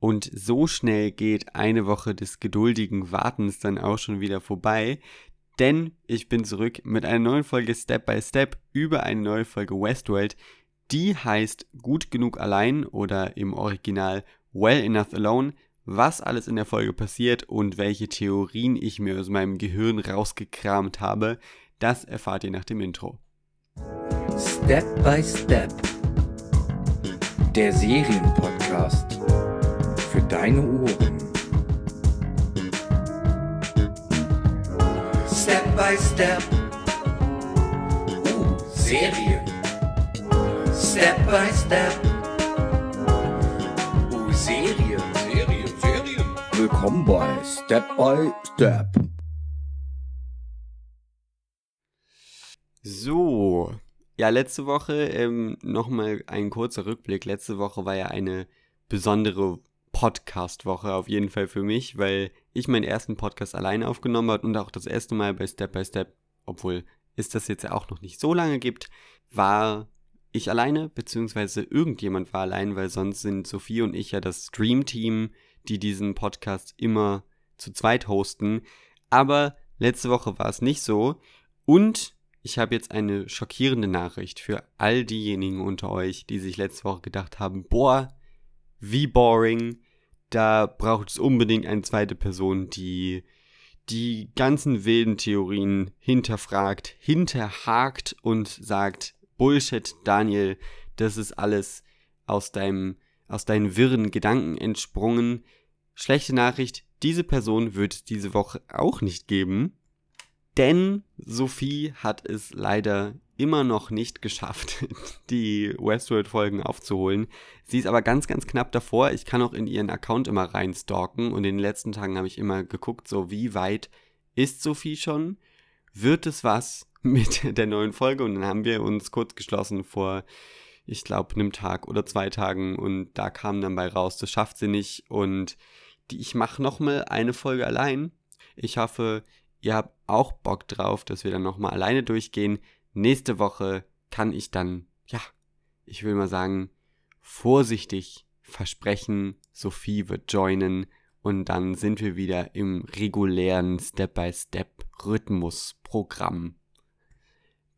Und so schnell geht eine Woche des geduldigen Wartens dann auch schon wieder vorbei, denn ich bin zurück mit einer neuen Folge Step by Step über eine neue Folge Westworld. Die heißt Gut genug allein oder im Original Well Enough Alone. Was alles in der Folge passiert und welche Theorien ich mir aus meinem Gehirn rausgekramt habe, das erfahrt ihr nach dem Intro. Step by Step. Der Serienpodcast für deine Ohren. Step by Step. Uh, Serien. Step by Step. Uh, Serien. Serien, Serien. Willkommen bei Step by Step. So, ja, letzte Woche ähm, nochmal ein kurzer Rückblick. Letzte Woche war ja eine besondere Podcast-Woche auf jeden Fall für mich, weil ich meinen ersten Podcast alleine aufgenommen habe und auch das erste Mal bei Step by Step, obwohl es das jetzt ja auch noch nicht so lange gibt, war ich alleine, beziehungsweise irgendjemand war allein, weil sonst sind Sophie und ich ja das Stream-Team, die diesen Podcast immer zu zweit hosten. Aber letzte Woche war es nicht so. Und ich habe jetzt eine schockierende Nachricht für all diejenigen unter euch, die sich letzte Woche gedacht haben, boah, wie boring, da braucht es unbedingt eine zweite Person, die die ganzen wilden Theorien hinterfragt, hinterhakt und sagt, Bullshit, Daniel, das ist alles aus deinem, aus deinen wirren Gedanken entsprungen. Schlechte Nachricht, diese Person wird es diese Woche auch nicht geben, denn Sophie hat es leider immer noch nicht geschafft, die Westworld-Folgen aufzuholen. Sie ist aber ganz, ganz knapp davor. Ich kann auch in ihren Account immer reinstalken und in den letzten Tagen habe ich immer geguckt, so wie weit ist Sophie schon? Wird es was mit der neuen Folge? Und dann haben wir uns kurz geschlossen vor, ich glaube, einem Tag oder zwei Tagen und da kam dann bei raus, das schafft sie nicht und die, ich mache nochmal eine Folge allein. Ich hoffe, ihr habt auch Bock drauf, dass wir dann nochmal alleine durchgehen nächste Woche kann ich dann, ja, ich will mal sagen, vorsichtig versprechen, Sophie wird joinen und dann sind wir wieder im regulären Step-by-Step-Rhythmus-Programm.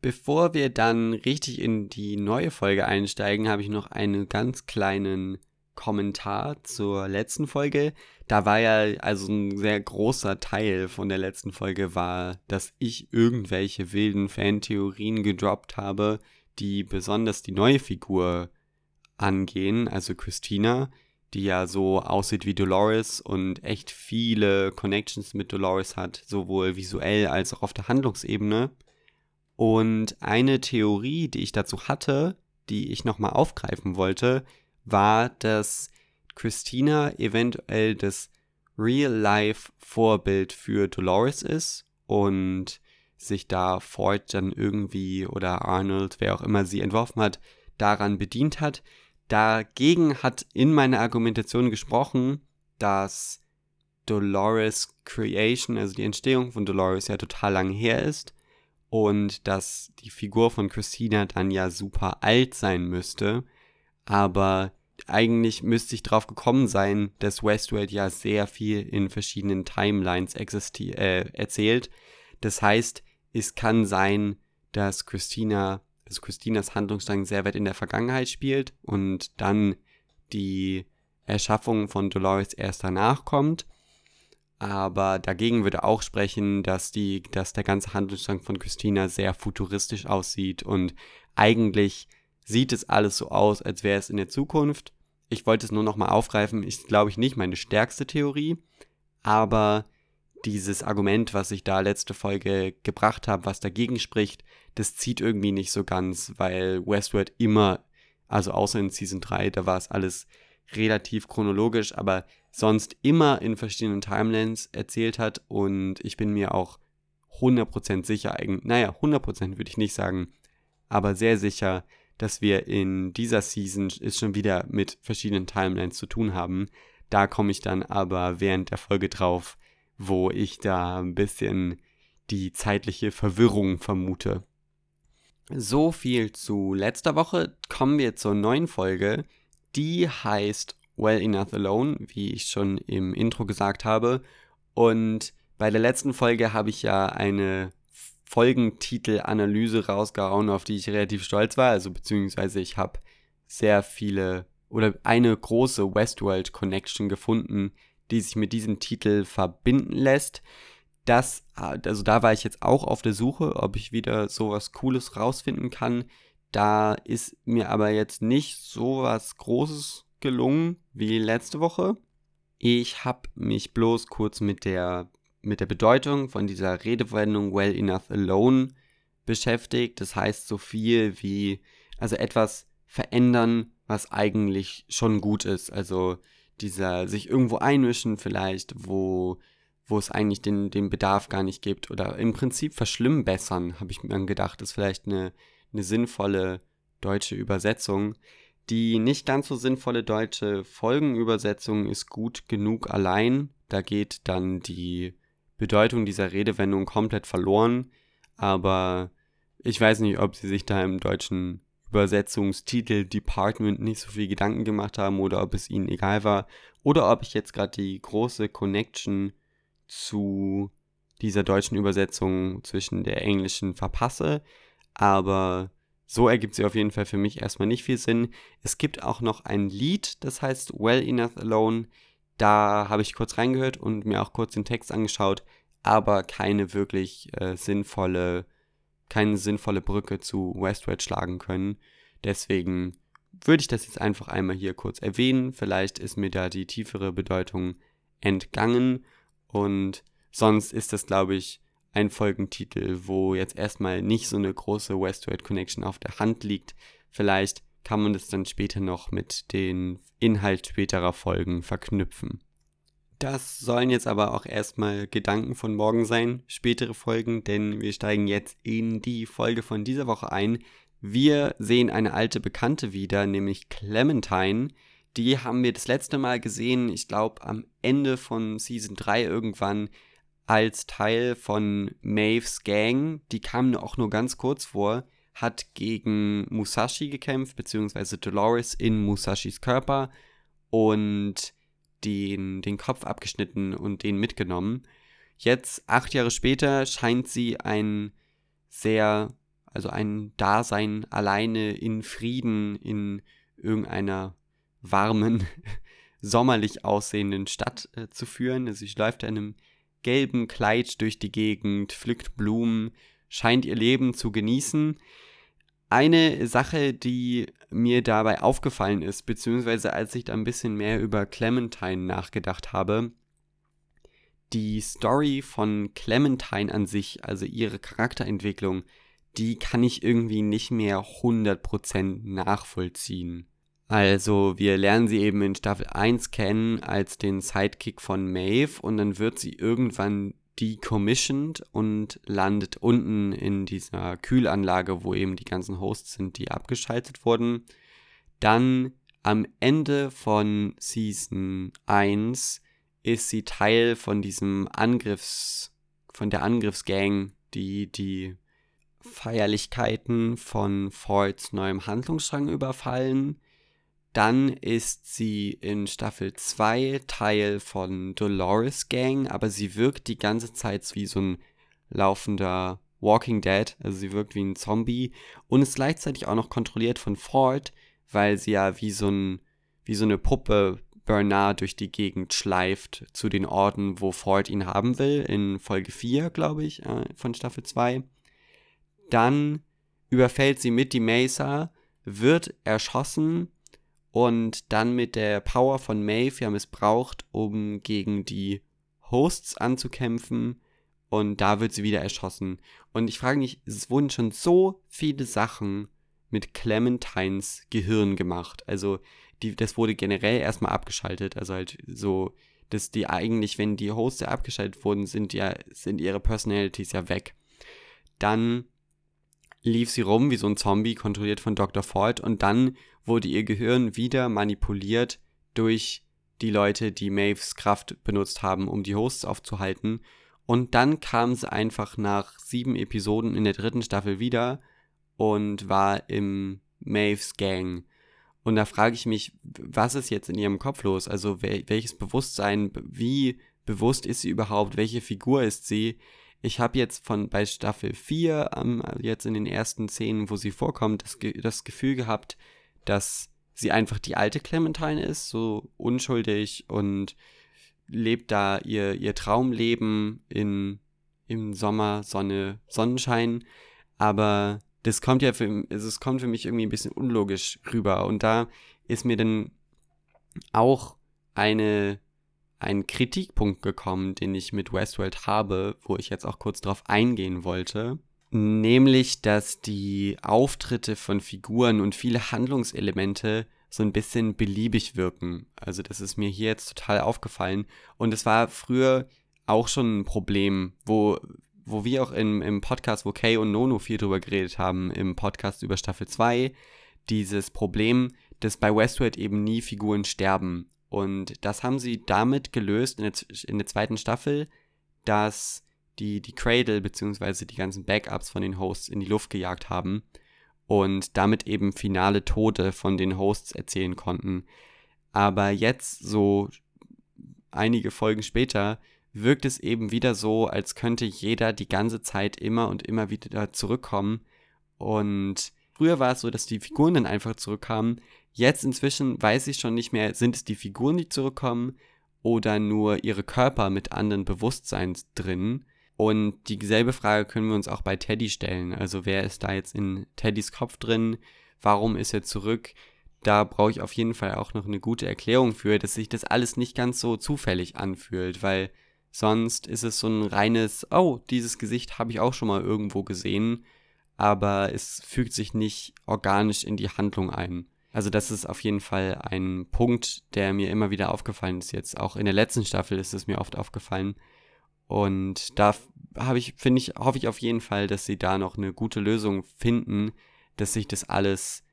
Bevor wir dann richtig in die neue Folge einsteigen, habe ich noch einen ganz kleinen Kommentar zur letzten Folge. Da war ja also ein sehr großer Teil von der letzten Folge war, dass ich irgendwelche wilden Fantheorien gedroppt habe, die besonders die neue Figur angehen, also Christina, die ja so aussieht wie Dolores und echt viele Connections mit Dolores hat, sowohl visuell als auch auf der Handlungsebene. Und eine Theorie, die ich dazu hatte, die ich nochmal aufgreifen wollte, war, dass Christina eventuell das Real-Life-Vorbild für Dolores ist und sich da Ford dann irgendwie oder Arnold, wer auch immer sie entworfen hat, daran bedient hat. Dagegen hat in meiner Argumentation gesprochen, dass Dolores Creation, also die Entstehung von Dolores ja total lang her ist und dass die Figur von Christina dann ja super alt sein müsste aber eigentlich müsste ich drauf gekommen sein, dass Westworld ja sehr viel in verschiedenen Timelines äh, erzählt. Das heißt, es kann sein, dass Christina, also Christinas Handlungsstrang sehr weit in der Vergangenheit spielt und dann die Erschaffung von Dolores erst danach kommt. Aber dagegen würde auch sprechen, dass die, dass der ganze Handlungsstrang von Christina sehr futuristisch aussieht und eigentlich sieht es alles so aus, als wäre es in der Zukunft. Ich wollte es nur nochmal aufgreifen, ist, glaube ich, nicht meine stärkste Theorie, aber dieses Argument, was ich da letzte Folge gebracht habe, was dagegen spricht, das zieht irgendwie nicht so ganz, weil Westworld immer, also außer in Season 3, da war es alles relativ chronologisch, aber sonst immer in verschiedenen Timelines erzählt hat. Und ich bin mir auch 100% sicher, naja, 100% würde ich nicht sagen, aber sehr sicher, dass wir in dieser Season es schon wieder mit verschiedenen Timelines zu tun haben. Da komme ich dann aber während der Folge drauf, wo ich da ein bisschen die zeitliche Verwirrung vermute. So viel zu letzter Woche. Kommen wir zur neuen Folge. Die heißt Well Enough Alone, wie ich schon im Intro gesagt habe. Und bei der letzten Folge habe ich ja eine Folgentitelanalyse rausgehauen, auf die ich relativ stolz war. Also beziehungsweise ich habe sehr viele oder eine große Westworld Connection gefunden, die sich mit diesem Titel verbinden lässt. Das, also da war ich jetzt auch auf der Suche, ob ich wieder sowas Cooles rausfinden kann. Da ist mir aber jetzt nicht sowas Großes gelungen wie letzte Woche. Ich habe mich bloß kurz mit der, mit der Bedeutung von dieser Redewendung well enough alone beschäftigt. Das heißt so viel wie, also etwas verändern, was eigentlich schon gut ist. Also dieser sich irgendwo einmischen vielleicht, wo, wo es eigentlich den, den Bedarf gar nicht gibt. Oder im Prinzip verschlimmbessern, habe ich mir gedacht, ist vielleicht eine, eine sinnvolle deutsche Übersetzung. Die nicht ganz so sinnvolle deutsche Folgenübersetzung ist gut genug allein. Da geht dann die Bedeutung dieser Redewendung komplett verloren. Aber ich weiß nicht, ob sie sich da im deutschen Übersetzungstitel Department nicht so viel Gedanken gemacht haben oder ob es ihnen egal war. Oder ob ich jetzt gerade die große Connection zu dieser deutschen Übersetzung zwischen der englischen verpasse. Aber so ergibt sie auf jeden Fall für mich erstmal nicht viel Sinn. Es gibt auch noch ein Lied, das heißt Well Enough Alone. Da habe ich kurz reingehört und mir auch kurz den Text angeschaut, aber keine wirklich äh, sinnvolle, keine sinnvolle Brücke zu Westward schlagen können. Deswegen würde ich das jetzt einfach einmal hier kurz erwähnen. Vielleicht ist mir da die tiefere Bedeutung entgangen und sonst ist das, glaube ich, ein Folgentitel, wo jetzt erstmal nicht so eine große Westworld Connection auf der Hand liegt. Vielleicht kann man das dann später noch mit den Inhalt späterer Folgen verknüpfen. Das sollen jetzt aber auch erstmal Gedanken von morgen sein, spätere Folgen, denn wir steigen jetzt in die Folge von dieser Woche ein. Wir sehen eine alte Bekannte wieder, nämlich Clementine. Die haben wir das letzte Mal gesehen, ich glaube am Ende von Season 3 irgendwann als Teil von Maves Gang, die kam auch nur ganz kurz vor, hat gegen Musashi gekämpft, beziehungsweise Dolores in Musashis Körper und den, den Kopf abgeschnitten und den mitgenommen. Jetzt, acht Jahre später, scheint sie ein sehr, also ein Dasein alleine in Frieden in irgendeiner warmen, sommerlich aussehenden Stadt äh, zu führen. Also sie läuft in einem gelben Kleid durch die Gegend, pflückt Blumen, scheint ihr Leben zu genießen. Eine Sache, die mir dabei aufgefallen ist, beziehungsweise als ich da ein bisschen mehr über Clementine nachgedacht habe, die Story von Clementine an sich, also ihre Charakterentwicklung, die kann ich irgendwie nicht mehr 100% nachvollziehen. Also, wir lernen sie eben in Staffel 1 kennen als den Sidekick von Maeve und dann wird sie irgendwann decommissioned und landet unten in dieser Kühlanlage, wo eben die ganzen Hosts sind, die abgeschaltet wurden. Dann am Ende von Season 1 ist sie Teil von diesem Angriffs, von der Angriffsgang, die die Feierlichkeiten von Fords neuem Handlungsstrang überfallen. Dann ist sie in Staffel 2 Teil von Dolores Gang, aber sie wirkt die ganze Zeit wie so ein laufender Walking Dead, also sie wirkt wie ein Zombie und ist gleichzeitig auch noch kontrolliert von Ford, weil sie ja wie so ein wie so eine Puppe Bernard durch die Gegend schleift zu den Orten, wo Ford ihn haben will, in Folge 4, glaube ich, äh, von Staffel 2. Dann überfällt sie mit die Mesa, wird erschossen und dann mit der Power von Maeve ja missbraucht, um gegen die Hosts anzukämpfen und da wird sie wieder erschossen. Und ich frage mich, es wurden schon so viele Sachen mit Clementines Gehirn gemacht. Also die, das wurde generell erstmal abgeschaltet. Also halt so, dass die eigentlich, wenn die Hosts abgeschaltet wurden, sind ja, sind ihre Personalities ja weg. Dann lief sie rum wie so ein Zombie, kontrolliert von Dr. Ford, und dann wurde ihr Gehirn wieder manipuliert durch die Leute, die Maves Kraft benutzt haben, um die Hosts aufzuhalten. Und dann kam sie einfach nach sieben Episoden in der dritten Staffel wieder und war im Maves Gang. Und da frage ich mich, was ist jetzt in ihrem Kopf los? Also wel welches Bewusstsein, wie bewusst ist sie überhaupt? Welche Figur ist sie? Ich habe jetzt von bei Staffel 4, ähm, jetzt in den ersten Szenen, wo sie vorkommt, das, das Gefühl gehabt, dass sie einfach die alte Clementine ist, so unschuldig und lebt da ihr, ihr Traumleben in, im Sommer, Sonne, Sonnenschein. Aber das kommt ja für, also es kommt für mich irgendwie ein bisschen unlogisch rüber. Und da ist mir dann auch eine, ein Kritikpunkt gekommen, den ich mit Westworld habe, wo ich jetzt auch kurz drauf eingehen wollte. Nämlich, dass die Auftritte von Figuren und viele Handlungselemente so ein bisschen beliebig wirken. Also das ist mir hier jetzt total aufgefallen. Und es war früher auch schon ein Problem, wo, wo wir auch im, im Podcast, wo Kay und Nono viel drüber geredet haben, im Podcast über Staffel 2, dieses Problem, dass bei Westworld eben nie Figuren sterben. Und das haben sie damit gelöst in der, in der zweiten Staffel, dass die, die Cradle bzw. die ganzen Backups von den Hosts in die Luft gejagt haben und damit eben finale Tode von den Hosts erzählen konnten. Aber jetzt, so einige Folgen später, wirkt es eben wieder so, als könnte jeder die ganze Zeit immer und immer wieder zurückkommen. Und früher war es so, dass die Figuren dann einfach zurückkamen. Jetzt inzwischen weiß ich schon nicht mehr, sind es die Figuren, die zurückkommen oder nur ihre Körper mit anderen Bewusstseins drin. Und dieselbe Frage können wir uns auch bei Teddy stellen. Also wer ist da jetzt in Teddys Kopf drin? Warum ist er zurück? Da brauche ich auf jeden Fall auch noch eine gute Erklärung für, dass sich das alles nicht ganz so zufällig anfühlt, weil sonst ist es so ein reines, oh, dieses Gesicht habe ich auch schon mal irgendwo gesehen, aber es fügt sich nicht organisch in die Handlung ein. Also das ist auf jeden Fall ein Punkt, der mir immer wieder aufgefallen ist jetzt. Auch in der letzten Staffel ist es mir oft aufgefallen. Und da habe ich, finde ich, hoffe ich auf jeden Fall, dass sie da noch eine gute Lösung finden, dass sich das alles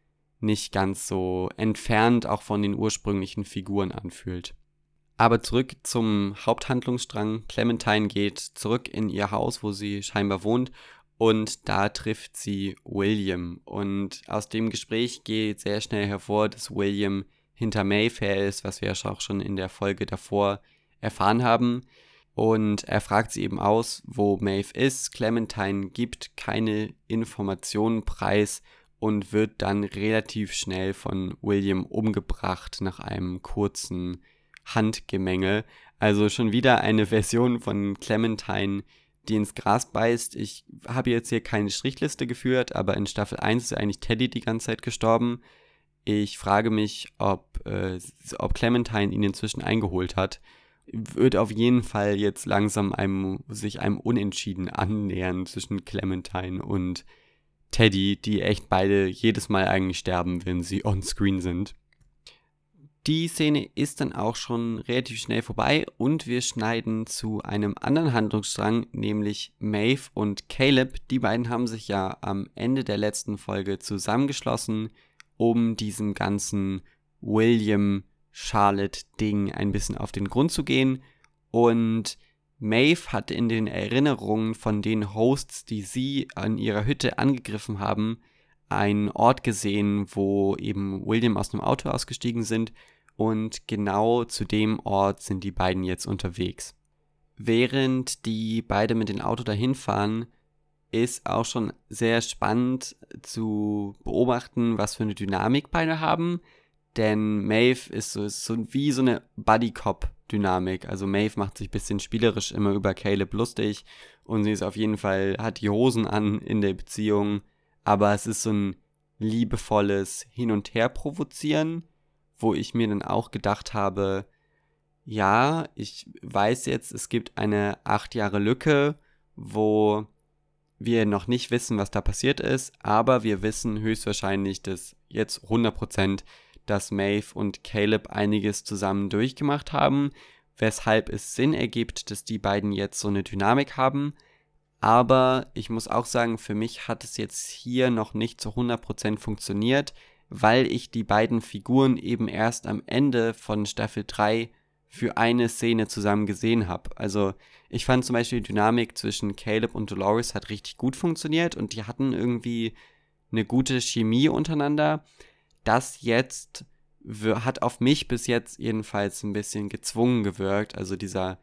nicht ganz so entfernt auch von den ursprünglichen Figuren anfühlt. Aber zurück zum Haupthandlungsstrang. Clementine geht zurück in ihr Haus, wo sie scheinbar wohnt, und da trifft sie William. Und aus dem Gespräch geht sehr schnell hervor, dass William hinter Mayfair ist, was wir ja auch schon in der Folge davor erfahren haben. Und er fragt sie eben aus, wo Maeve ist. Clementine gibt keine Informationen preis und wird dann relativ schnell von William umgebracht nach einem kurzen Handgemenge. Also schon wieder eine Version von Clementine, die ins Gras beißt. Ich habe jetzt hier keine Strichliste geführt, aber in Staffel 1 ist eigentlich Teddy die ganze Zeit gestorben. Ich frage mich, ob, äh, ob Clementine ihn inzwischen eingeholt hat wird auf jeden Fall jetzt langsam einem, sich einem Unentschieden annähern zwischen Clementine und Teddy, die echt beide jedes Mal eigentlich sterben, wenn sie on screen sind. Die Szene ist dann auch schon relativ schnell vorbei und wir schneiden zu einem anderen Handlungsstrang, nämlich Maeve und Caleb. Die beiden haben sich ja am Ende der letzten Folge zusammengeschlossen, um diesem ganzen William Charlotte-Ding ein bisschen auf den Grund zu gehen. Und Maeve hat in den Erinnerungen von den Hosts, die sie an ihrer Hütte angegriffen haben, einen Ort gesehen, wo eben William aus einem Auto ausgestiegen sind und genau zu dem Ort sind die beiden jetzt unterwegs. Während die beide mit dem Auto dahin fahren, ist auch schon sehr spannend zu beobachten, was für eine Dynamik beide haben. Denn Maeve ist so, ist so wie so eine Buddy-Cop-Dynamik. Also Maeve macht sich ein bisschen spielerisch immer über Caleb lustig und sie ist auf jeden Fall, hat die Hosen an in der Beziehung. Aber es ist so ein liebevolles Hin- und Her provozieren, wo ich mir dann auch gedacht habe, ja, ich weiß jetzt, es gibt eine acht Jahre Lücke, wo wir noch nicht wissen, was da passiert ist, aber wir wissen höchstwahrscheinlich, dass jetzt 100% dass Maeve und Caleb einiges zusammen durchgemacht haben, weshalb es Sinn ergibt, dass die beiden jetzt so eine Dynamik haben. Aber ich muss auch sagen, für mich hat es jetzt hier noch nicht zu 100% funktioniert, weil ich die beiden Figuren eben erst am Ende von Staffel 3 für eine Szene zusammen gesehen habe. Also ich fand zum Beispiel die Dynamik zwischen Caleb und Dolores hat richtig gut funktioniert und die hatten irgendwie eine gute Chemie untereinander. Das jetzt hat auf mich bis jetzt jedenfalls ein bisschen gezwungen gewirkt. Also dieser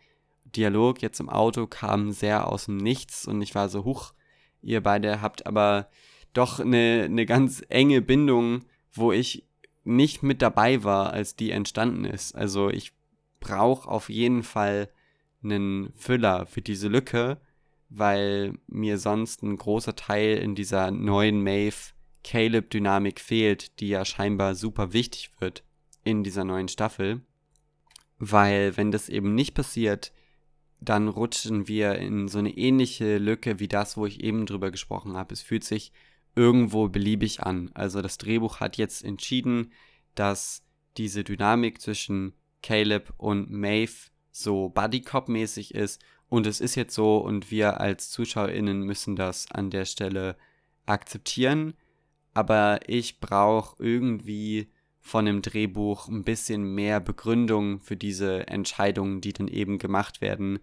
Dialog jetzt im Auto kam sehr aus dem Nichts und ich war so, huch, ihr beide habt aber doch eine, eine ganz enge Bindung, wo ich nicht mit dabei war, als die entstanden ist. Also ich brauche auf jeden Fall einen Füller für diese Lücke, weil mir sonst ein großer Teil in dieser neuen Maeve Caleb Dynamik fehlt, die ja scheinbar super wichtig wird in dieser neuen Staffel. Weil wenn das eben nicht passiert, dann rutschen wir in so eine ähnliche Lücke wie das, wo ich eben drüber gesprochen habe. Es fühlt sich irgendwo beliebig an. Also das Drehbuch hat jetzt entschieden, dass diese Dynamik zwischen Caleb und Maeve so Buddy-Cop-mäßig ist und es ist jetzt so und wir als ZuschauerInnen müssen das an der Stelle akzeptieren. Aber ich brauche irgendwie von dem Drehbuch ein bisschen mehr Begründung für diese Entscheidungen, die dann eben gemacht werden.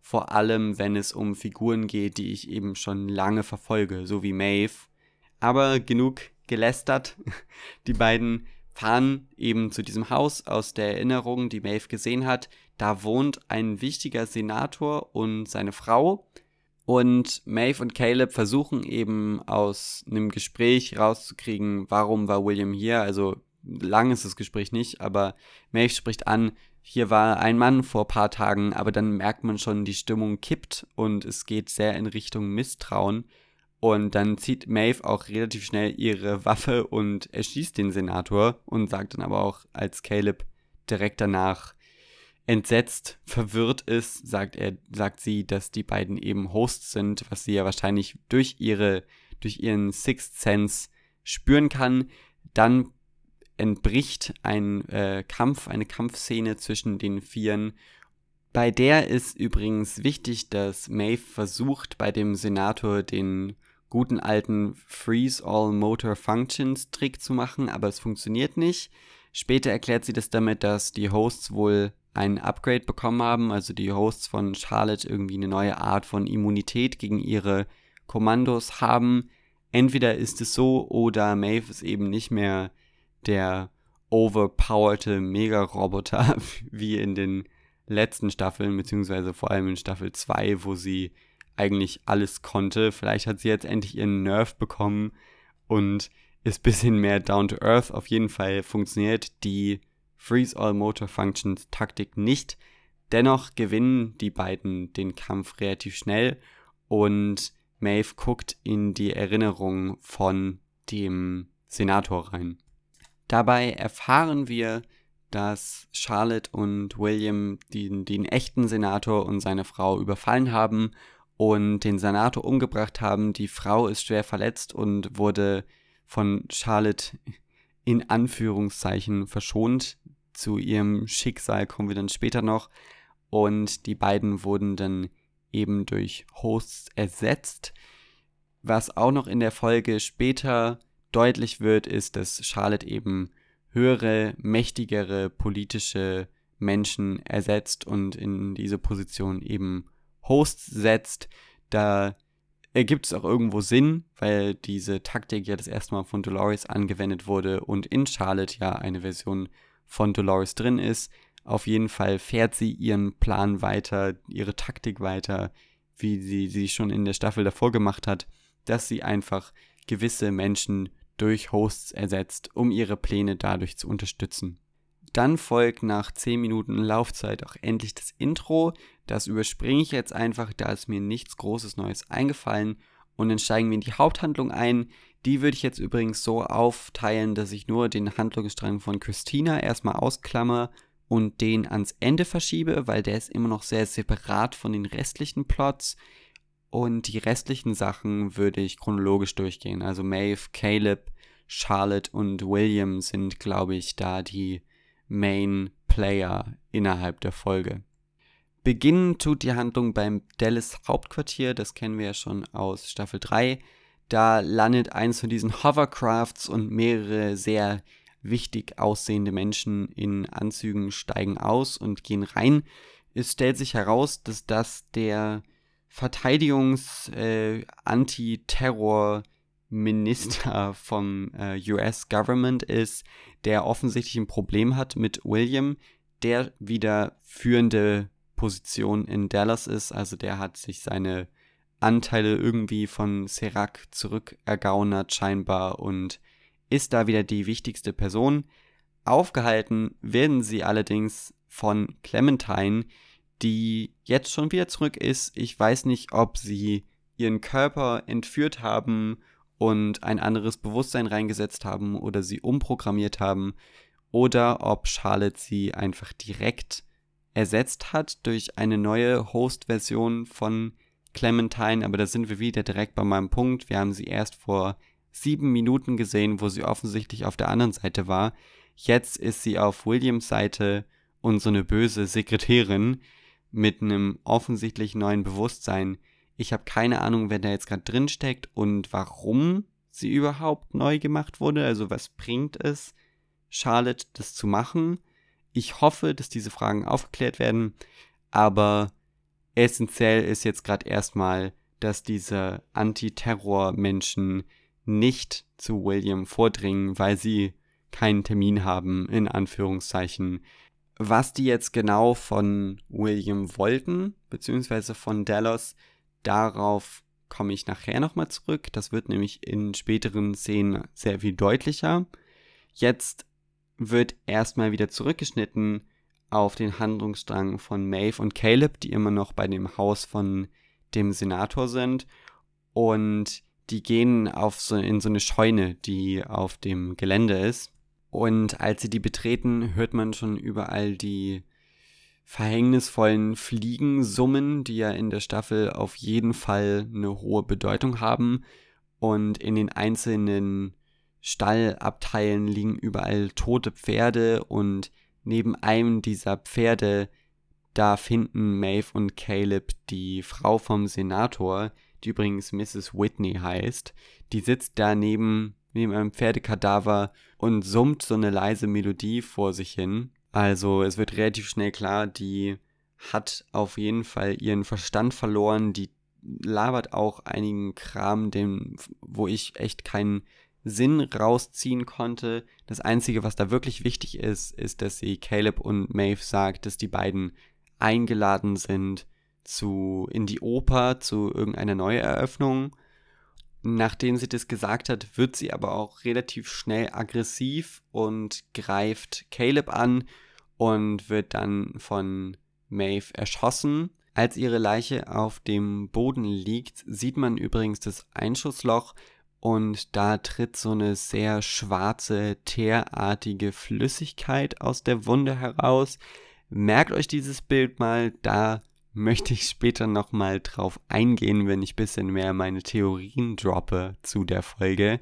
Vor allem, wenn es um Figuren geht, die ich eben schon lange verfolge, so wie Maeve. Aber genug gelästert. Die beiden fahren eben zu diesem Haus aus der Erinnerung, die Maeve gesehen hat. Da wohnt ein wichtiger Senator und seine Frau. Und Maeve und Caleb versuchen eben aus einem Gespräch rauszukriegen, warum war William hier. Also lang ist das Gespräch nicht, aber Maeve spricht an, hier war ein Mann vor ein paar Tagen, aber dann merkt man schon, die Stimmung kippt und es geht sehr in Richtung Misstrauen. Und dann zieht Maeve auch relativ schnell ihre Waffe und erschießt den Senator und sagt dann aber auch, als Caleb direkt danach entsetzt, verwirrt ist, sagt er, sagt sie, dass die beiden eben Hosts sind, was sie ja wahrscheinlich durch ihre, durch ihren Sixth Sense spüren kann. Dann entbricht ein äh, Kampf, eine Kampfszene zwischen den Vieren. Bei der ist übrigens wichtig, dass Maeve versucht, bei dem Senator den guten alten Freeze All Motor Functions Trick zu machen, aber es funktioniert nicht. Später erklärt sie das damit, dass die Hosts wohl ein Upgrade bekommen haben, also die Hosts von Charlotte irgendwie eine neue Art von Immunität gegen ihre Kommandos haben. Entweder ist es so oder Maeve ist eben nicht mehr der overpowerte Mega-Roboter wie in den letzten Staffeln, beziehungsweise vor allem in Staffel 2, wo sie eigentlich alles konnte. Vielleicht hat sie jetzt endlich ihren Nerv bekommen und ist ein bisschen mehr down to earth. Auf jeden Fall funktioniert die Freeze All Motor Functions Taktik nicht. Dennoch gewinnen die beiden den Kampf relativ schnell und Maeve guckt in die Erinnerung von dem Senator rein. Dabei erfahren wir, dass Charlotte und William den, den echten Senator und seine Frau überfallen haben und den Senator umgebracht haben. Die Frau ist schwer verletzt und wurde von Charlotte in Anführungszeichen verschont. Zu ihrem Schicksal kommen wir dann später noch. Und die beiden wurden dann eben durch Hosts ersetzt. Was auch noch in der Folge später deutlich wird, ist, dass Charlotte eben höhere, mächtigere politische Menschen ersetzt und in diese Position eben Hosts setzt, da ergibt es auch irgendwo Sinn, weil diese Taktik ja das erste Mal von Dolores angewendet wurde und in Charlotte ja eine Version von Dolores drin ist. Auf jeden Fall fährt sie ihren Plan weiter, ihre Taktik weiter, wie sie sie schon in der Staffel davor gemacht hat, dass sie einfach gewisse Menschen durch Hosts ersetzt, um ihre Pläne dadurch zu unterstützen. Dann folgt nach 10 Minuten Laufzeit auch endlich das Intro. Das überspringe ich jetzt einfach, da ist mir nichts Großes Neues eingefallen. Und dann steigen wir in die Haupthandlung ein. Die würde ich jetzt übrigens so aufteilen, dass ich nur den Handlungsstrang von Christina erstmal ausklammer und den ans Ende verschiebe, weil der ist immer noch sehr separat von den restlichen Plots. Und die restlichen Sachen würde ich chronologisch durchgehen. Also Maeve, Caleb, Charlotte und William sind, glaube ich, da die Main Player innerhalb der Folge. Beginnen tut die Handlung beim Dallas Hauptquartier, das kennen wir ja schon aus Staffel 3. Da landet eins von diesen Hovercrafts und mehrere sehr wichtig aussehende Menschen in Anzügen steigen aus und gehen rein. Es stellt sich heraus, dass das der Verteidigungs-, äh, Minister vom äh, US-Government ist, der offensichtlich ein Problem hat mit William, der wieder führende Position in Dallas ist. Also der hat sich seine Anteile irgendwie von Serac zurückergaunert scheinbar und ist da wieder die wichtigste Person. Aufgehalten werden sie allerdings von Clementine, die jetzt schon wieder zurück ist. Ich weiß nicht, ob sie ihren Körper entführt haben und ein anderes Bewusstsein reingesetzt haben oder sie umprogrammiert haben oder ob Charlotte sie einfach direkt ersetzt hat durch eine neue Host-Version von Clementine, aber da sind wir wieder direkt bei meinem Punkt. Wir haben sie erst vor sieben Minuten gesehen, wo sie offensichtlich auf der anderen Seite war. Jetzt ist sie auf Williams Seite und so eine böse Sekretärin mit einem offensichtlich neuen Bewusstsein. Ich habe keine Ahnung, wer da jetzt gerade drin steckt und warum sie überhaupt neu gemacht wurde. Also was bringt es, Charlotte das zu machen? Ich hoffe, dass diese Fragen aufgeklärt werden, aber essentiell ist jetzt gerade erstmal, dass diese Anti-Terror-Menschen nicht zu William vordringen, weil sie keinen Termin haben, in Anführungszeichen. Was die jetzt genau von William wollten, beziehungsweise von Dallas, darauf komme ich nachher nochmal zurück. Das wird nämlich in späteren Szenen sehr viel deutlicher. Jetzt wird erstmal wieder zurückgeschnitten auf den Handlungsstrang von Maeve und Caleb, die immer noch bei dem Haus von dem Senator sind. Und die gehen auf so, in so eine Scheune, die auf dem Gelände ist. Und als sie die betreten, hört man schon überall die verhängnisvollen Fliegensummen, die ja in der Staffel auf jeden Fall eine hohe Bedeutung haben. Und in den einzelnen Stallabteilen liegen überall tote Pferde und neben einem dieser Pferde, da finden Maeve und Caleb die Frau vom Senator, die übrigens Mrs. Whitney heißt. Die sitzt da neben, neben einem Pferdekadaver und summt so eine leise Melodie vor sich hin. Also es wird relativ schnell klar, die hat auf jeden Fall ihren Verstand verloren, die labert auch einigen Kram, dem, wo ich echt keinen Sinn rausziehen konnte. Das Einzige, was da wirklich wichtig ist, ist, dass sie Caleb und Maeve sagt, dass die beiden eingeladen sind zu, in die Oper zu irgendeiner Neueröffnung. Nachdem sie das gesagt hat, wird sie aber auch relativ schnell aggressiv und greift Caleb an und wird dann von Maeve erschossen. Als ihre Leiche auf dem Boden liegt, sieht man übrigens das Einschussloch und da tritt so eine sehr schwarze, teerartige Flüssigkeit aus der Wunde heraus. Merkt euch dieses Bild mal, da möchte ich später nochmal drauf eingehen, wenn ich ein bisschen mehr meine Theorien droppe zu der Folge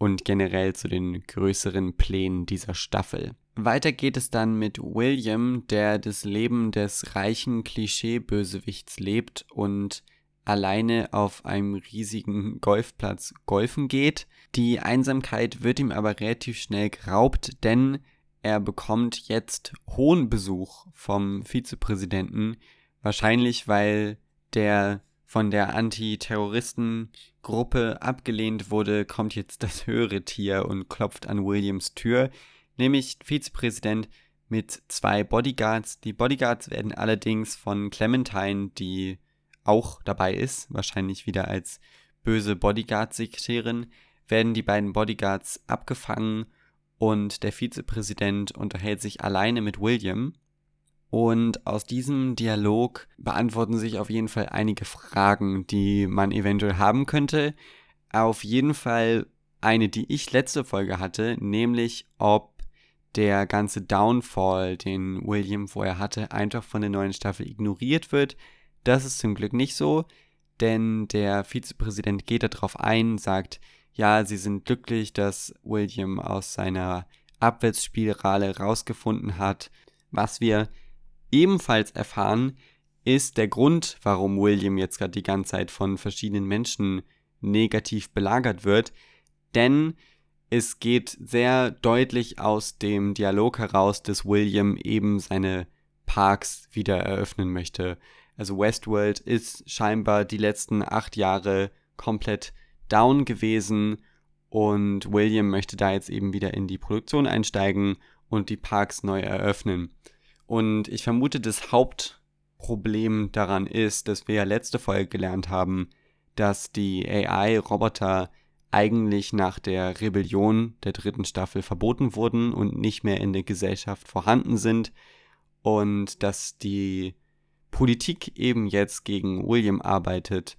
und generell zu den größeren Plänen dieser Staffel. Weiter geht es dann mit William, der das Leben des reichen Klischee-Bösewichts lebt und alleine auf einem riesigen Golfplatz golfen geht. Die Einsamkeit wird ihm aber relativ schnell geraubt, denn er bekommt jetzt hohen Besuch vom Vizepräsidenten, wahrscheinlich weil der von der Antiterroristengruppe abgelehnt wurde, kommt jetzt das höhere Tier und klopft an Williams Tür, nämlich Vizepräsident mit zwei Bodyguards. Die Bodyguards werden allerdings von Clementine, die auch dabei ist, wahrscheinlich wieder als böse Bodyguard-Sekretärin, werden die beiden Bodyguards abgefangen und der Vizepräsident unterhält sich alleine mit William. Und aus diesem Dialog beantworten sich auf jeden Fall einige Fragen, die man eventuell haben könnte. Auf jeden Fall eine, die ich letzte Folge hatte, nämlich ob der ganze Downfall, den William vorher hatte, einfach von der neuen Staffel ignoriert wird, das ist zum Glück nicht so, denn der Vizepräsident geht darauf ein, sagt, ja, sie sind glücklich, dass William aus seiner Abwärtsspirale rausgefunden hat. Was wir ebenfalls erfahren, ist der Grund, warum William jetzt gerade die ganze Zeit von verschiedenen Menschen negativ belagert wird, denn es geht sehr deutlich aus dem Dialog heraus, dass William eben seine Parks wieder eröffnen möchte. Also Westworld ist scheinbar die letzten acht Jahre komplett down gewesen Und William möchte da jetzt eben wieder in die Produktion einsteigen und die Parks neu eröffnen. Und ich vermute, das Hauptproblem daran ist, dass wir ja letzte Folge gelernt haben, dass die AI-Roboter eigentlich nach der Rebellion der dritten Staffel verboten wurden und nicht mehr in der Gesellschaft vorhanden sind und dass die Politik eben jetzt gegen William arbeitet,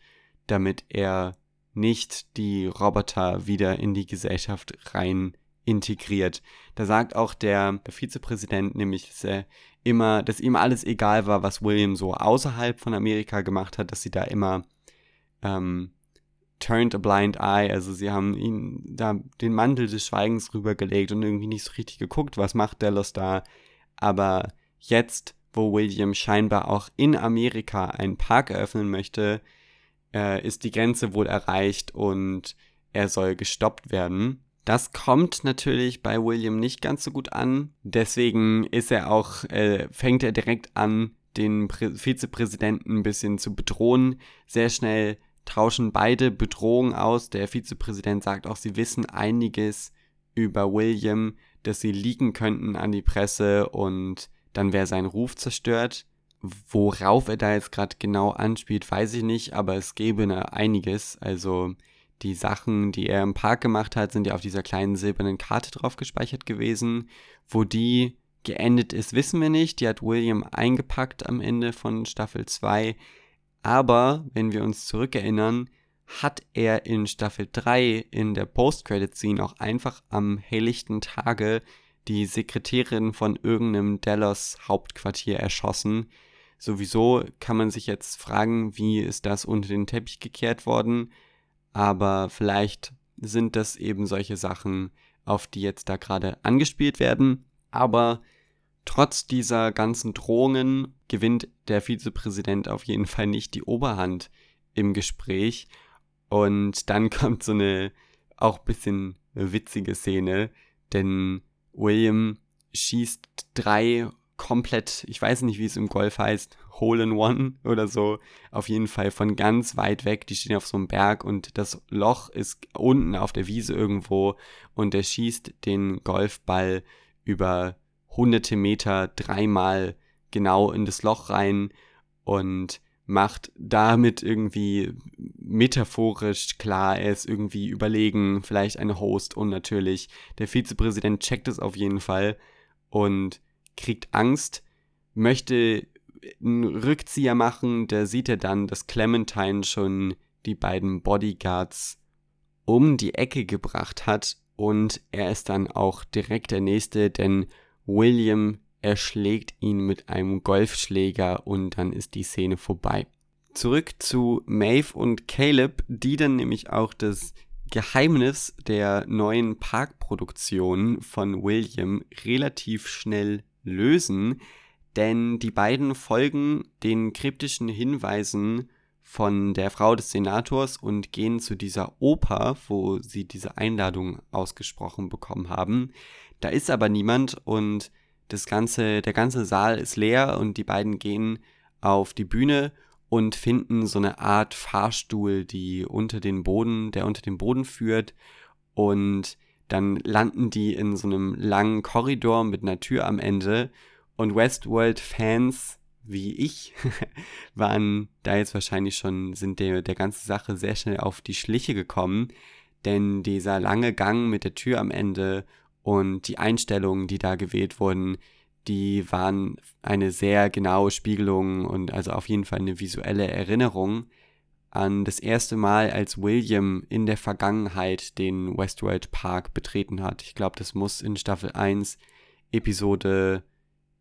damit er nicht die Roboter wieder in die Gesellschaft rein integriert. Da sagt auch der, Vizepräsident nämlich, dass er immer, dass ihm alles egal war, was William so außerhalb von Amerika gemacht hat, dass sie da immer ähm, turned a blind eye, also sie haben ihn da den Mantel des Schweigens rübergelegt und irgendwie nicht so richtig geguckt, was macht Dallas da. Aber jetzt, wo William scheinbar auch in Amerika einen Park eröffnen möchte, äh, ist die Grenze wohl erreicht und er soll gestoppt werden. Das kommt natürlich bei William nicht ganz so gut an. Deswegen ist er auch, äh, fängt er direkt an, den Prä Vizepräsidenten ein bisschen zu bedrohen. Sehr schnell tauschen beide Bedrohungen aus. Der Vizepräsident sagt auch, sie wissen einiges über William, dass sie liegen könnten an die Presse und dann wäre sein Ruf zerstört. Worauf er da jetzt gerade genau anspielt, weiß ich nicht, aber es gäbe ne einiges. Also die Sachen, die er im Park gemacht hat, sind ja auf dieser kleinen silbernen Karte drauf gespeichert gewesen. Wo die geendet ist, wissen wir nicht. Die hat William eingepackt am Ende von Staffel 2. Aber wenn wir uns zurückerinnern, hat er in Staffel 3 in der Post-Credit-Scene auch einfach am helllichten Tage die Sekretärin von irgendeinem Dallas Hauptquartier erschossen. Sowieso kann man sich jetzt fragen, wie ist das unter den Teppich gekehrt worden, aber vielleicht sind das eben solche Sachen, auf die jetzt da gerade angespielt werden. Aber Trotz dieser ganzen Drohungen gewinnt der Vizepräsident auf jeden Fall nicht die Oberhand im Gespräch. Und dann kommt so eine auch bisschen witzige Szene, denn William schießt drei komplett, ich weiß nicht, wie es im Golf heißt, Hole in One oder so, auf jeden Fall von ganz weit weg. Die stehen auf so einem Berg und das Loch ist unten auf der Wiese irgendwo und er schießt den Golfball über hunderte Meter dreimal genau in das Loch rein und macht damit irgendwie metaphorisch klar, ist irgendwie überlegen, vielleicht ein Host und natürlich der Vizepräsident checkt es auf jeden Fall und kriegt Angst, möchte einen Rückzieher machen, da sieht er dann, dass Clementine schon die beiden Bodyguards um die Ecke gebracht hat und er ist dann auch direkt der Nächste, denn William erschlägt ihn mit einem Golfschläger und dann ist die Szene vorbei. Zurück zu Maeve und Caleb, die dann nämlich auch das Geheimnis der neuen Parkproduktion von William relativ schnell lösen, denn die beiden folgen den kryptischen Hinweisen von der Frau des Senators und gehen zu dieser Oper, wo sie diese Einladung ausgesprochen bekommen haben. Da ist aber niemand und das ganze, der ganze Saal ist leer und die beiden gehen auf die Bühne und finden so eine Art Fahrstuhl, die unter den Boden, der unter den Boden führt. Und dann landen die in so einem langen Korridor mit einer Tür am Ende. Und Westworld-Fans wie ich waren da jetzt wahrscheinlich schon, sind der, der ganzen Sache sehr schnell auf die Schliche gekommen, denn dieser lange Gang mit der Tür am Ende und die Einstellungen, die da gewählt wurden, die waren eine sehr genaue Spiegelung und also auf jeden Fall eine visuelle Erinnerung an das erste Mal, als William in der Vergangenheit den Westworld Park betreten hat. Ich glaube, das muss in Staffel 1 Episode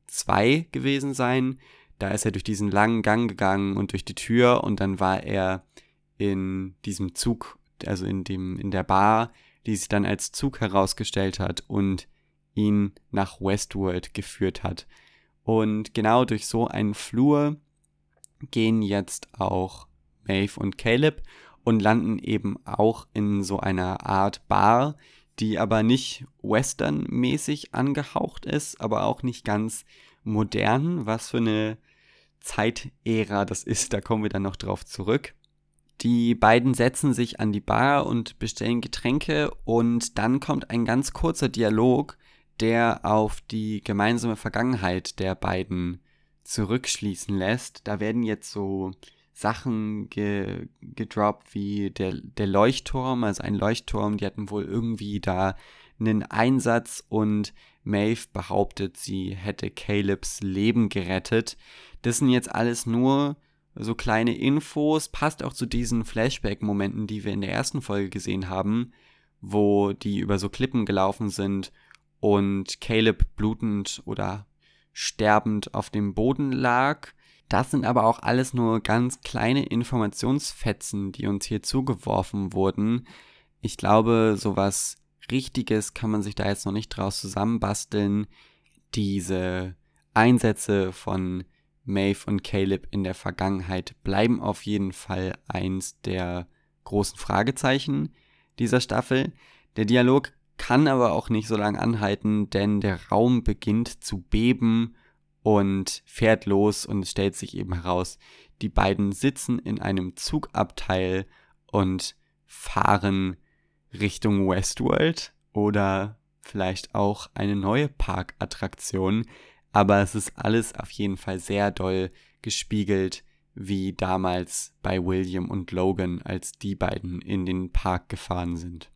2 gewesen sein. Da ist er durch diesen langen Gang gegangen und durch die Tür und dann war er in diesem Zug, also in dem, in der Bar, die sich dann als Zug herausgestellt hat und ihn nach Westworld geführt hat. Und genau durch so einen Flur gehen jetzt auch Maeve und Caleb und landen eben auch in so einer Art Bar, die aber nicht westernmäßig angehaucht ist, aber auch nicht ganz modern, was für eine Zeitära das ist, da kommen wir dann noch drauf zurück. Die beiden setzen sich an die Bar und bestellen Getränke und dann kommt ein ganz kurzer Dialog, der auf die gemeinsame Vergangenheit der beiden zurückschließen lässt. Da werden jetzt so Sachen ge gedroppt wie der, der Leuchtturm, also ein Leuchtturm, die hatten wohl irgendwie da einen Einsatz und Maeve behauptet, sie hätte Calebs Leben gerettet. Das sind jetzt alles nur so kleine Infos, passt auch zu diesen Flashback-Momenten, die wir in der ersten Folge gesehen haben, wo die über so Klippen gelaufen sind und Caleb blutend oder sterbend auf dem Boden lag. Das sind aber auch alles nur ganz kleine Informationsfetzen, die uns hier zugeworfen wurden. Ich glaube, sowas Richtiges kann man sich da jetzt noch nicht draus zusammenbasteln. Diese Einsätze von Maeve und Caleb in der Vergangenheit bleiben auf jeden Fall eins der großen Fragezeichen dieser Staffel. Der Dialog kann aber auch nicht so lange anhalten, denn der Raum beginnt zu beben und fährt los und es stellt sich eben heraus, die beiden sitzen in einem Zugabteil und fahren Richtung Westworld oder vielleicht auch eine neue Parkattraktion, aber es ist alles auf jeden Fall sehr doll gespiegelt, wie damals bei William und Logan, als die beiden in den Park gefahren sind.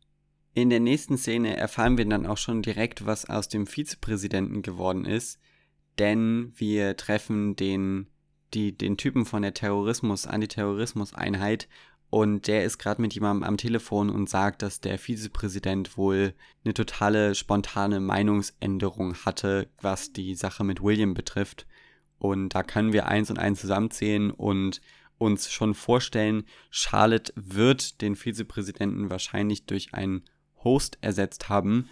In der nächsten Szene erfahren wir dann auch schon direkt, was aus dem Vizepräsidenten geworden ist, denn wir treffen den, die, den Typen von der Terrorismus, Antiterrorismus-Einheit und der ist gerade mit jemandem am Telefon und sagt, dass der Vizepräsident wohl eine totale spontane Meinungsänderung hatte, was die Sache mit William betrifft. Und da können wir eins und eins zusammenzählen und uns schon vorstellen, Charlotte wird den Vizepräsidenten wahrscheinlich durch einen Host ersetzt haben.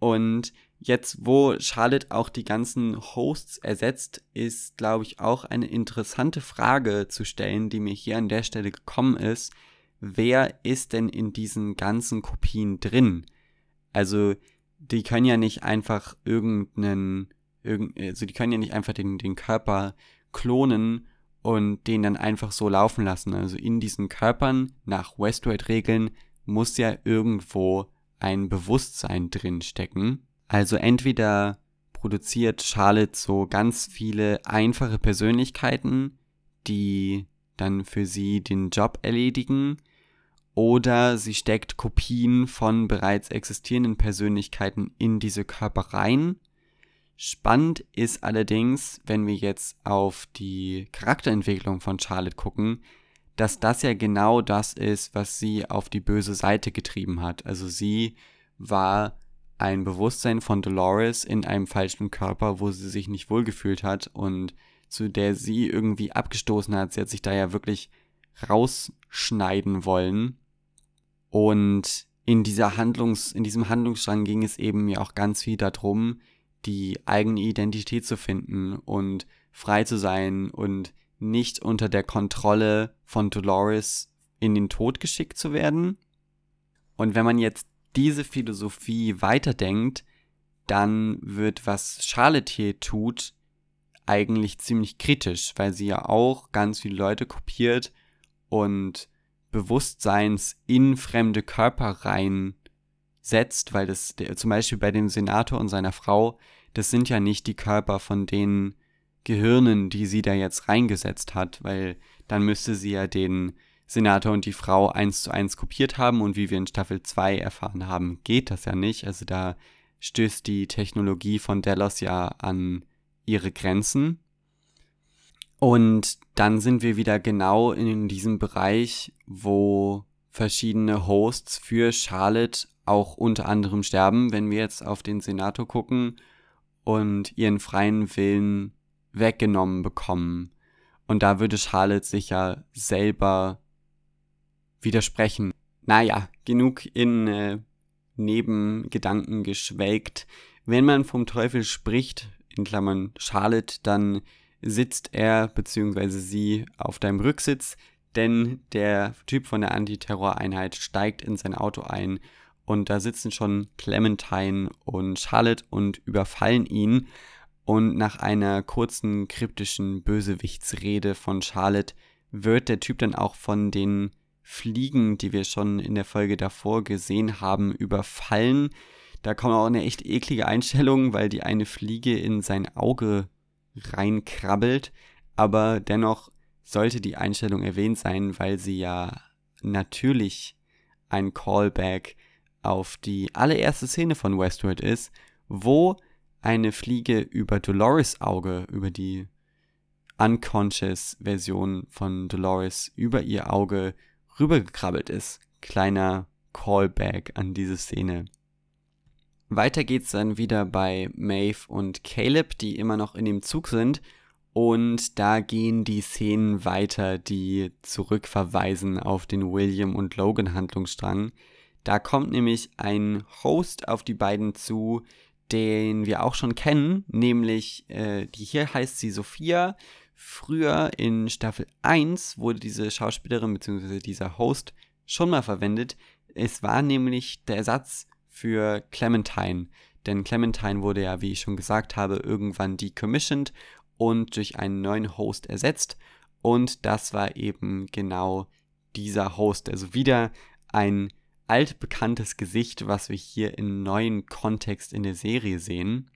Und Jetzt, wo Charlotte auch die ganzen Hosts ersetzt, ist, glaube ich, auch eine interessante Frage zu stellen, die mir hier an der Stelle gekommen ist. Wer ist denn in diesen ganzen Kopien drin? Also, die können ja nicht einfach irgendeinen, irgend, also die können ja nicht einfach den, den Körper klonen und den dann einfach so laufen lassen. Also in diesen Körpern nach Westworld-Regeln muss ja irgendwo ein Bewusstsein drin stecken. Also entweder produziert Charlotte so ganz viele einfache Persönlichkeiten, die dann für sie den Job erledigen, oder sie steckt Kopien von bereits existierenden Persönlichkeiten in diese Körper rein. Spannend ist allerdings, wenn wir jetzt auf die Charakterentwicklung von Charlotte gucken, dass das ja genau das ist, was sie auf die böse Seite getrieben hat. Also sie war ein Bewusstsein von Dolores in einem falschen Körper, wo sie sich nicht wohlgefühlt hat und zu der sie irgendwie abgestoßen hat. Sie hat sich da ja wirklich rausschneiden wollen. Und in dieser Handlungs, in diesem Handlungsstrang ging es eben ja auch ganz viel darum, die eigene Identität zu finden und frei zu sein und nicht unter der Kontrolle von Dolores in den Tod geschickt zu werden. Und wenn man jetzt diese Philosophie weiterdenkt, dann wird, was Charlotte hier tut, eigentlich ziemlich kritisch, weil sie ja auch ganz viele Leute kopiert und Bewusstseins in fremde Körper reinsetzt, weil das der, zum Beispiel bei dem Senator und seiner Frau, das sind ja nicht die Körper von den Gehirnen, die sie da jetzt reingesetzt hat, weil dann müsste sie ja den Senator und die Frau eins zu eins kopiert haben und wie wir in Staffel 2 erfahren haben, geht das ja nicht. Also da stößt die Technologie von Delos ja an ihre Grenzen. Und dann sind wir wieder genau in diesem Bereich, wo verschiedene Hosts für Charlotte auch unter anderem sterben, wenn wir jetzt auf den Senator gucken und ihren freien Willen weggenommen bekommen. Und da würde Charlotte sich ja selber widersprechen. Naja, genug in äh, Nebengedanken geschwelgt. Wenn man vom Teufel spricht, in Klammern Charlotte, dann sitzt er bzw. sie auf deinem Rücksitz, denn der Typ von der Antiterroreinheit steigt in sein Auto ein und da sitzen schon Clementine und Charlotte und überfallen ihn. Und nach einer kurzen kryptischen Bösewichtsrede von Charlotte wird der Typ dann auch von den Fliegen, die wir schon in der Folge davor gesehen haben, überfallen. Da kommt auch eine echt eklige Einstellung, weil die eine Fliege in sein Auge reinkrabbelt. Aber dennoch sollte die Einstellung erwähnt sein, weil sie ja natürlich ein Callback auf die allererste Szene von Westworld ist, wo eine Fliege über Dolores Auge, über die unconscious Version von Dolores über ihr Auge rübergekrabbelt ist. Kleiner Callback an diese Szene. Weiter geht's dann wieder bei Maeve und Caleb, die immer noch in dem Zug sind. Und da gehen die Szenen weiter, die zurückverweisen auf den William und Logan Handlungsstrang. Da kommt nämlich ein Host auf die beiden zu, den wir auch schon kennen, nämlich äh, die hier heißt sie Sophia. Früher in Staffel 1 wurde diese Schauspielerin bzw. dieser Host schon mal verwendet. Es war nämlich der Ersatz für Clementine. Denn Clementine wurde ja, wie ich schon gesagt habe, irgendwann decommissioned und durch einen neuen Host ersetzt. Und das war eben genau dieser Host. Also wieder ein altbekanntes Gesicht, was wir hier in neuen Kontext in der Serie sehen.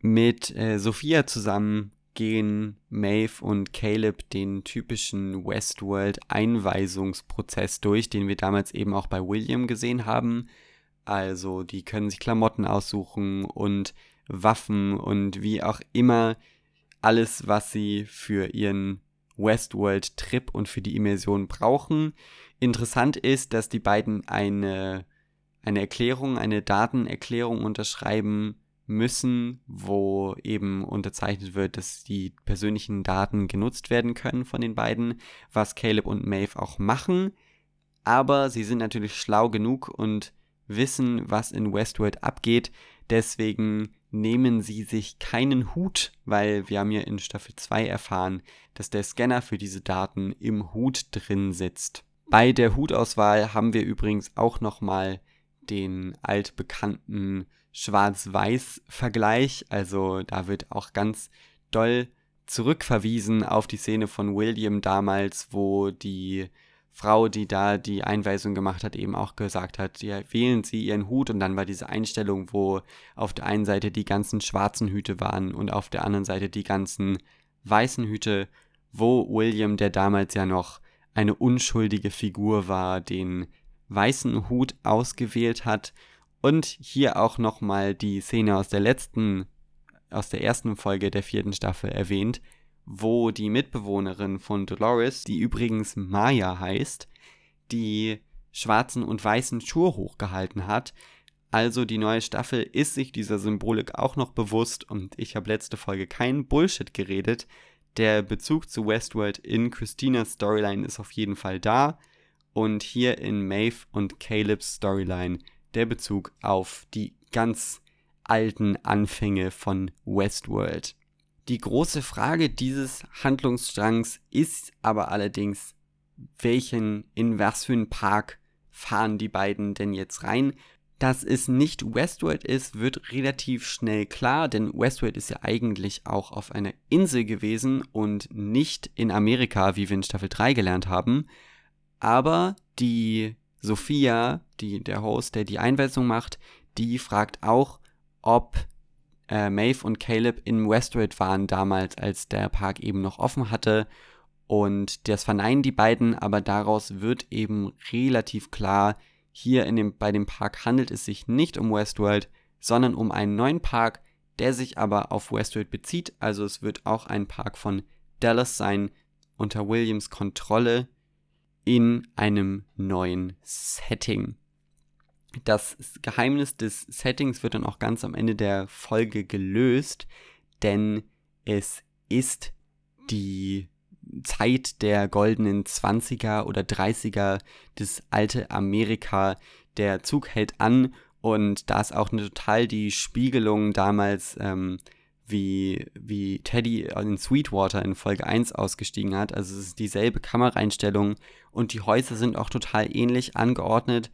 Mit äh, Sophia zusammen gehen Maeve und Caleb den typischen Westworld-Einweisungsprozess durch, den wir damals eben auch bei William gesehen haben. Also die können sich Klamotten aussuchen und Waffen und wie auch immer alles, was sie für ihren Westworld-Trip und für die Immersion brauchen. Interessant ist, dass die beiden eine, eine Erklärung, eine Datenerklärung unterschreiben müssen, wo eben unterzeichnet wird, dass die persönlichen Daten genutzt werden können von den beiden, was Caleb und Maeve auch machen. Aber sie sind natürlich schlau genug und wissen, was in Westworld abgeht. Deswegen nehmen sie sich keinen Hut, weil wir haben ja in Staffel 2 erfahren, dass der Scanner für diese Daten im Hut drin sitzt. Bei der Hutauswahl haben wir übrigens auch nochmal den altbekannten Schwarz-Weiß-Vergleich. Also da wird auch ganz doll zurückverwiesen auf die Szene von William damals, wo die Frau, die da die Einweisung gemacht hat, eben auch gesagt hat, ja, wählen Sie Ihren Hut und dann war diese Einstellung, wo auf der einen Seite die ganzen schwarzen Hüte waren und auf der anderen Seite die ganzen weißen Hüte, wo William, der damals ja noch eine unschuldige Figur war, den weißen Hut ausgewählt hat und hier auch nochmal die Szene aus der letzten, aus der ersten Folge der vierten Staffel erwähnt, wo die Mitbewohnerin von Dolores, die übrigens Maya heißt, die schwarzen und weißen Schuhe hochgehalten hat. Also die neue Staffel ist sich dieser Symbolik auch noch bewusst und ich habe letzte Folge keinen Bullshit geredet. Der Bezug zu Westworld in Christinas Storyline ist auf jeden Fall da und hier in Maeve und Calebs Storyline der Bezug auf die ganz alten Anfänge von Westworld. Die große Frage dieses Handlungsstrangs ist aber allerdings, welchen, in was für einen Park fahren die beiden denn jetzt rein? Dass es nicht Westworld ist, wird relativ schnell klar, denn Westworld ist ja eigentlich auch auf einer Insel gewesen und nicht in Amerika, wie wir in Staffel 3 gelernt haben. Aber die Sophia, die, der Host, der die Einweisung macht, die fragt auch, ob äh, Maeve und Caleb in Westworld waren damals, als der Park eben noch offen hatte. Und das verneinen die beiden, aber daraus wird eben relativ klar, hier in dem, bei dem Park handelt es sich nicht um Westworld, sondern um einen neuen Park, der sich aber auf Westworld bezieht. Also es wird auch ein Park von Dallas sein, unter Williams Kontrolle in einem neuen Setting. Das Geheimnis des Settings wird dann auch ganz am Ende der Folge gelöst, denn es ist die Zeit der goldenen 20er oder 30er, das alte Amerika. Der Zug hält an und da ist auch eine total die Spiegelung damals ähm, wie, wie Teddy in Sweetwater in Folge 1 ausgestiegen hat. Also es ist dieselbe Kameraeinstellung und die Häuser sind auch total ähnlich angeordnet,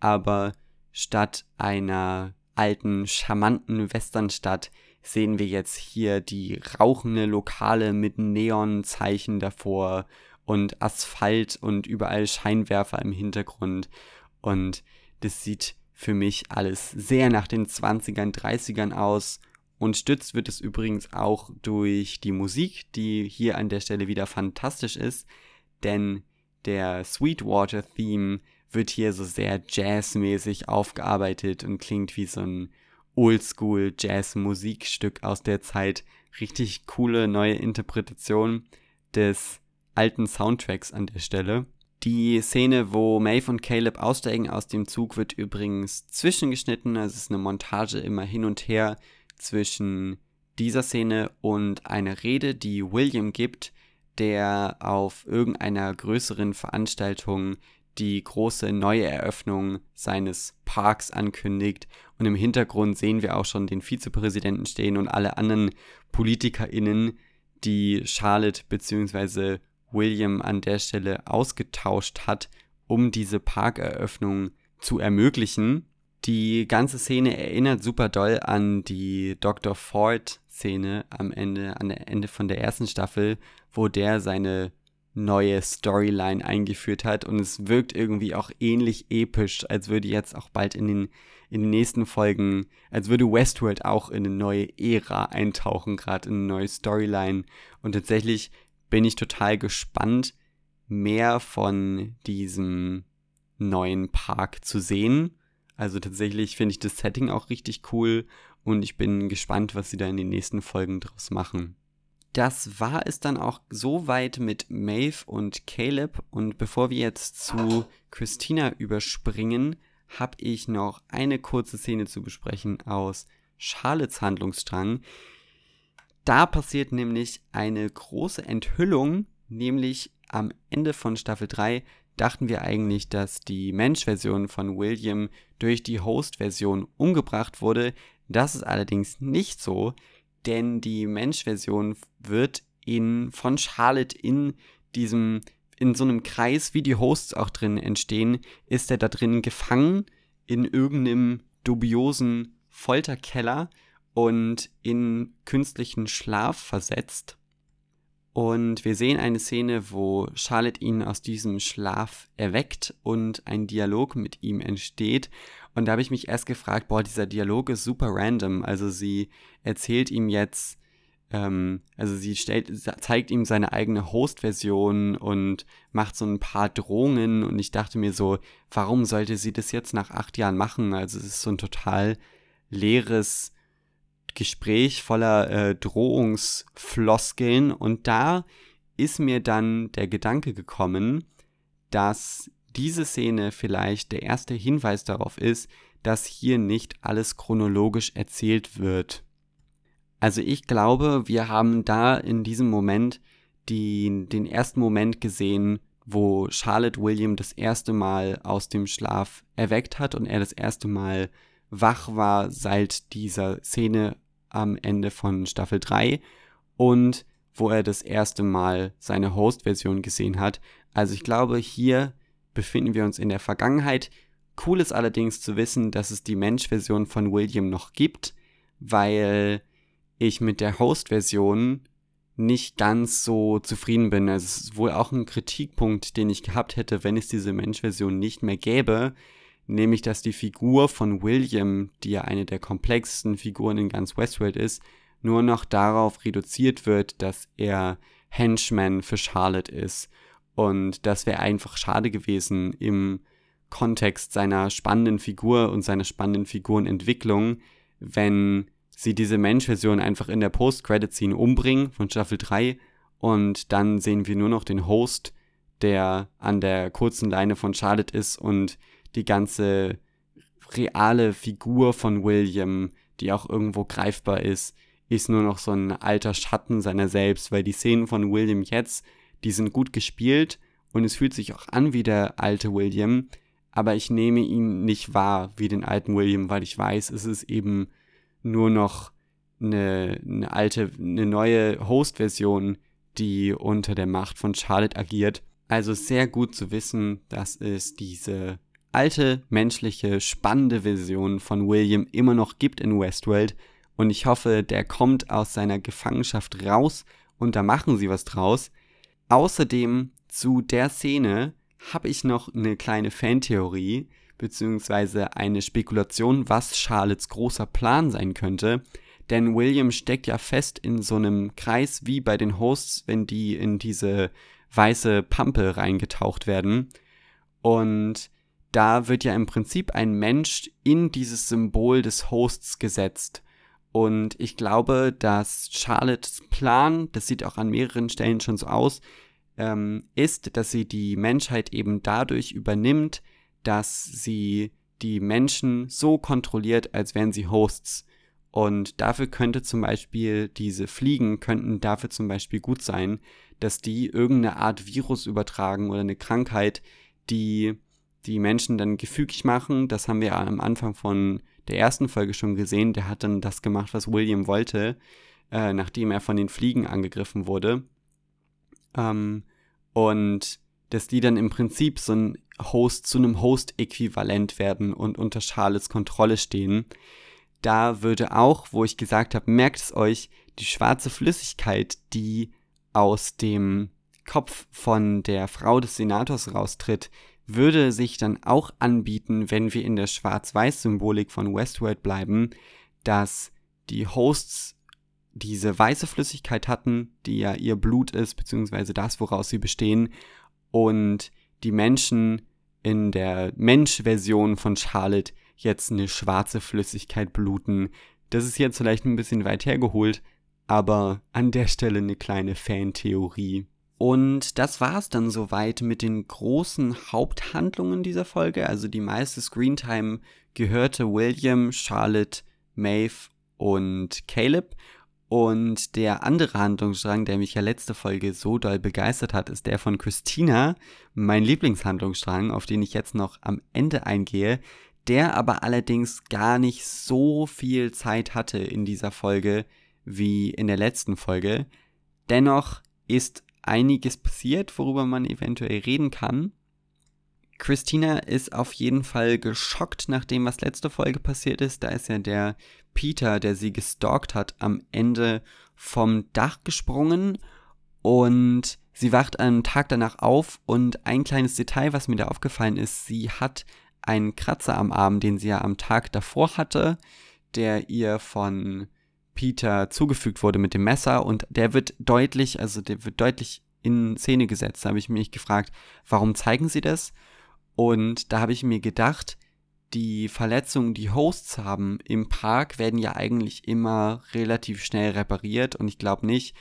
aber statt einer alten, charmanten Westernstadt sehen wir jetzt hier die rauchende Lokale mit Neonzeichen davor und Asphalt und überall Scheinwerfer im Hintergrund. Und das sieht für mich alles sehr nach den 20ern, 30ern aus. Unterstützt wird es übrigens auch durch die Musik, die hier an der Stelle wieder fantastisch ist, denn der Sweetwater-Theme wird hier so sehr jazzmäßig aufgearbeitet und klingt wie so ein Oldschool-Jazz-Musikstück aus der Zeit. Richtig coole neue Interpretation des alten Soundtracks an der Stelle. Die Szene, wo Maeve und Caleb aussteigen aus dem Zug, wird übrigens zwischengeschnitten. Also es ist eine Montage immer hin und her zwischen dieser Szene und einer Rede, die William gibt, der auf irgendeiner größeren Veranstaltung die große neue Eröffnung seines Parks ankündigt. Und im Hintergrund sehen wir auch schon den Vizepräsidenten stehen und alle anderen PolitikerInnen, die Charlotte bzw. William an der Stelle ausgetauscht hat, um diese Parkeröffnung zu ermöglichen. Die ganze Szene erinnert super doll an die Dr. Ford-Szene am Ende, an der Ende von der ersten Staffel, wo der seine neue Storyline eingeführt hat und es wirkt irgendwie auch ähnlich episch, als würde jetzt auch bald in den, in den nächsten Folgen, als würde Westworld auch in eine neue Ära eintauchen, gerade in eine neue Storyline und tatsächlich bin ich total gespannt, mehr von diesem neuen Park zu sehen. Also tatsächlich finde ich das Setting auch richtig cool und ich bin gespannt, was sie da in den nächsten Folgen draus machen. Das war es dann auch soweit mit Maeve und Caleb und bevor wir jetzt zu Christina überspringen, habe ich noch eine kurze Szene zu besprechen aus Charlottes Handlungsstrang, da passiert nämlich eine große Enthüllung, nämlich am Ende von Staffel 3 dachten wir eigentlich, dass die Mensch-Version von William durch die Host-Version umgebracht wurde. Das ist allerdings nicht so, denn die Mensch-Version wird in, von Charlotte in diesem, in so einem Kreis, wie die Hosts auch drin entstehen, ist er da drin gefangen in irgendeinem dubiosen Folterkeller und in künstlichen Schlaf versetzt. Und wir sehen eine Szene, wo Charlotte ihn aus diesem Schlaf erweckt und ein Dialog mit ihm entsteht. Und da habe ich mich erst gefragt, boah, dieser Dialog ist super random. Also sie erzählt ihm jetzt, ähm, also sie stellt, zeigt ihm seine eigene Host-Version und macht so ein paar Drohungen. Und ich dachte mir so, warum sollte sie das jetzt nach acht Jahren machen? Also es ist so ein total leeres Gespräch voller äh, Drohungsfloskeln und da ist mir dann der Gedanke gekommen, dass diese Szene vielleicht der erste Hinweis darauf ist, dass hier nicht alles chronologisch erzählt wird. Also ich glaube, wir haben da in diesem Moment die, den ersten Moment gesehen, wo Charlotte William das erste Mal aus dem Schlaf erweckt hat und er das erste Mal wach war seit dieser Szene am Ende von Staffel 3 und wo er das erste Mal seine Host-Version gesehen hat. Also ich glaube, hier befinden wir uns in der Vergangenheit. Cool ist allerdings zu wissen, dass es die Mensch-Version von William noch gibt, weil ich mit der Host-Version nicht ganz so zufrieden bin. Also es ist wohl auch ein Kritikpunkt, den ich gehabt hätte, wenn es diese Mensch-Version nicht mehr gäbe, nämlich dass die Figur von William, die ja eine der komplexesten Figuren in ganz Westworld ist, nur noch darauf reduziert wird, dass er Henchman für Charlotte ist. Und das wäre einfach schade gewesen im Kontext seiner spannenden Figur und seiner spannenden Figurenentwicklung, wenn sie diese Mensch-Version einfach in der Post-Credit-Scene umbringen von Staffel 3 und dann sehen wir nur noch den Host, der an der kurzen Leine von Charlotte ist und die ganze reale Figur von William, die auch irgendwo greifbar ist, ist nur noch so ein alter Schatten seiner selbst, weil die Szenen von William jetzt, die sind gut gespielt und es fühlt sich auch an wie der alte William, aber ich nehme ihn nicht wahr wie den alten William, weil ich weiß, es ist eben nur noch eine, eine alte, eine neue Host-Version, die unter der Macht von Charlotte agiert. Also sehr gut zu wissen, dass es diese alte, menschliche, spannende Vision von William immer noch gibt in Westworld und ich hoffe, der kommt aus seiner Gefangenschaft raus und da machen sie was draus. Außerdem zu der Szene habe ich noch eine kleine Fantheorie, beziehungsweise eine Spekulation, was Charlottes großer Plan sein könnte. Denn William steckt ja fest in so einem Kreis wie bei den Hosts, wenn die in diese weiße Pampe reingetaucht werden. Und da wird ja im Prinzip ein Mensch in dieses Symbol des Hosts gesetzt. Und ich glaube, dass Charlottes Plan, das sieht auch an mehreren Stellen schon so aus, ähm, ist, dass sie die Menschheit eben dadurch übernimmt, dass sie die Menschen so kontrolliert, als wären sie Hosts. Und dafür könnte zum Beispiel diese Fliegen könnten dafür zum Beispiel gut sein, dass die irgendeine Art Virus übertragen oder eine Krankheit, die die Menschen dann gefügig machen. Das haben wir am Anfang von der ersten Folge schon gesehen. Der hat dann das gemacht, was William wollte, äh, nachdem er von den Fliegen angegriffen wurde. Ähm, und dass die dann im Prinzip so ein Host zu einem Host-Äquivalent werden und unter Charlottes Kontrolle stehen. Da würde auch, wo ich gesagt habe, merkt es euch, die schwarze Flüssigkeit, die aus dem Kopf von der Frau des Senators raustritt, würde sich dann auch anbieten, wenn wir in der Schwarz-Weiß-Symbolik von Westworld bleiben, dass die Hosts diese weiße Flüssigkeit hatten, die ja ihr Blut ist, beziehungsweise das, woraus sie bestehen, und die Menschen in der Mensch-Version von Charlotte jetzt eine schwarze Flüssigkeit bluten. Das ist jetzt vielleicht ein bisschen weit hergeholt, aber an der Stelle eine kleine Fantheorie. Und das war's dann soweit mit den großen Haupthandlungen dieser Folge. Also die meiste Screentime gehörte William, Charlotte, Maeve und Caleb. Und der andere Handlungsstrang, der mich ja letzte Folge so doll begeistert hat, ist der von Christina, mein Lieblingshandlungsstrang, auf den ich jetzt noch am Ende eingehe, der aber allerdings gar nicht so viel Zeit hatte in dieser Folge wie in der letzten Folge. Dennoch ist einiges passiert, worüber man eventuell reden kann. Christina ist auf jeden Fall geschockt nach dem, was letzte Folge passiert ist. Da ist ja der Peter, der sie gestalkt hat, am Ende vom Dach gesprungen und sie wacht am Tag danach auf und ein kleines Detail, was mir da aufgefallen ist, sie hat einen Kratzer am Arm, den sie ja am Tag davor hatte, der ihr von Peter zugefügt wurde mit dem Messer und der wird deutlich, also der wird deutlich in Szene gesetzt. Da habe ich mich gefragt, warum zeigen sie das? Und da habe ich mir gedacht, die Verletzungen, die Hosts haben im Park, werden ja eigentlich immer relativ schnell repariert und ich glaube nicht,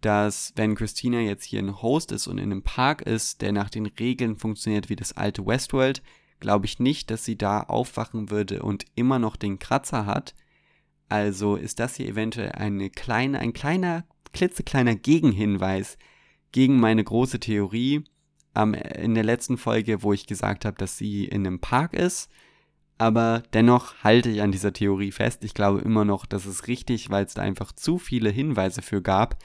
dass wenn Christina jetzt hier ein Host ist und in einem Park ist, der nach den Regeln funktioniert wie das alte Westworld, glaube ich nicht, dass sie da aufwachen würde und immer noch den Kratzer hat. Also ist das hier eventuell eine kleine, ein kleiner, klitzekleiner Gegenhinweis gegen meine große Theorie ähm, in der letzten Folge, wo ich gesagt habe, dass sie in einem Park ist. Aber dennoch halte ich an dieser Theorie fest. Ich glaube immer noch, dass es richtig, weil es da einfach zu viele Hinweise für gab.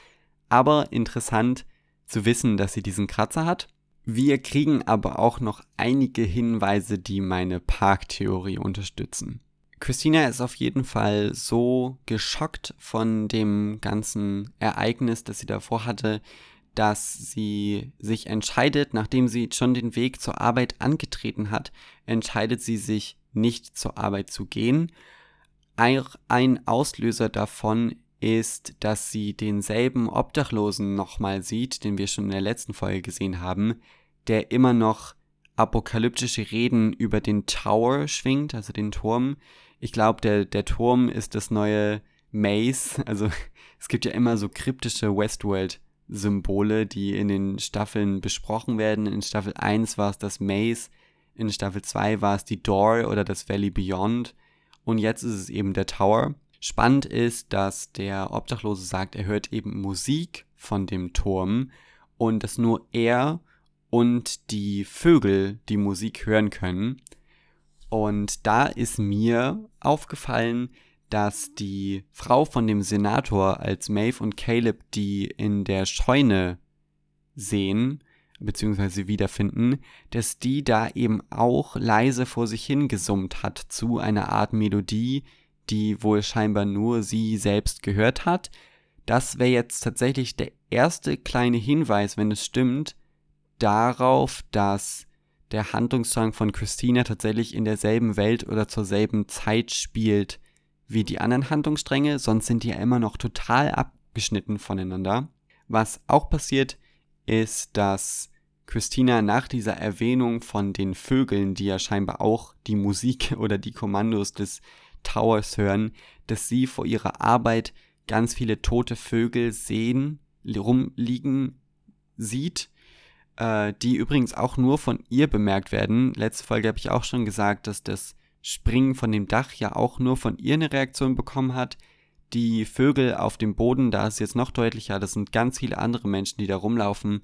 Aber interessant zu wissen, dass sie diesen Kratzer hat. Wir kriegen aber auch noch einige Hinweise, die meine Parktheorie unterstützen. Christina ist auf jeden Fall so geschockt von dem ganzen Ereignis, das sie davor hatte, dass sie sich entscheidet, nachdem sie schon den Weg zur Arbeit angetreten hat, entscheidet sie sich nicht zur Arbeit zu gehen. Ein Auslöser davon ist, dass sie denselben Obdachlosen nochmal sieht, den wir schon in der letzten Folge gesehen haben, der immer noch apokalyptische Reden über den Tower schwingt, also den Turm. Ich glaube, der, der Turm ist das neue Maze. Also es gibt ja immer so kryptische Westworld-Symbole, die in den Staffeln besprochen werden. In Staffel 1 war es das Maze, in Staffel 2 war es die Door oder das Valley Beyond und jetzt ist es eben der Tower. Spannend ist, dass der Obdachlose sagt, er hört eben Musik von dem Turm und dass nur er und die Vögel die Musik hören können. Und da ist mir aufgefallen, dass die Frau von dem Senator als Maeve und Caleb die in der Scheune sehen, beziehungsweise wiederfinden, dass die da eben auch leise vor sich hin gesummt hat zu einer Art Melodie, die wohl scheinbar nur sie selbst gehört hat. Das wäre jetzt tatsächlich der erste kleine Hinweis, wenn es stimmt, darauf, dass der Handlungsstrang von Christina tatsächlich in derselben Welt oder zur selben Zeit spielt wie die anderen Handlungsstränge, sonst sind die ja immer noch total abgeschnitten voneinander. Was auch passiert, ist, dass Christina nach dieser Erwähnung von den Vögeln, die ja scheinbar auch die Musik oder die Kommandos des Towers hören, dass sie vor ihrer Arbeit ganz viele tote Vögel sehen, rumliegen sieht, äh, die übrigens auch nur von ihr bemerkt werden. Letzte Folge habe ich auch schon gesagt, dass das Springen von dem Dach ja auch nur von ihr eine Reaktion bekommen hat. Die Vögel auf dem Boden, da ist jetzt noch deutlicher, das sind ganz viele andere Menschen, die da rumlaufen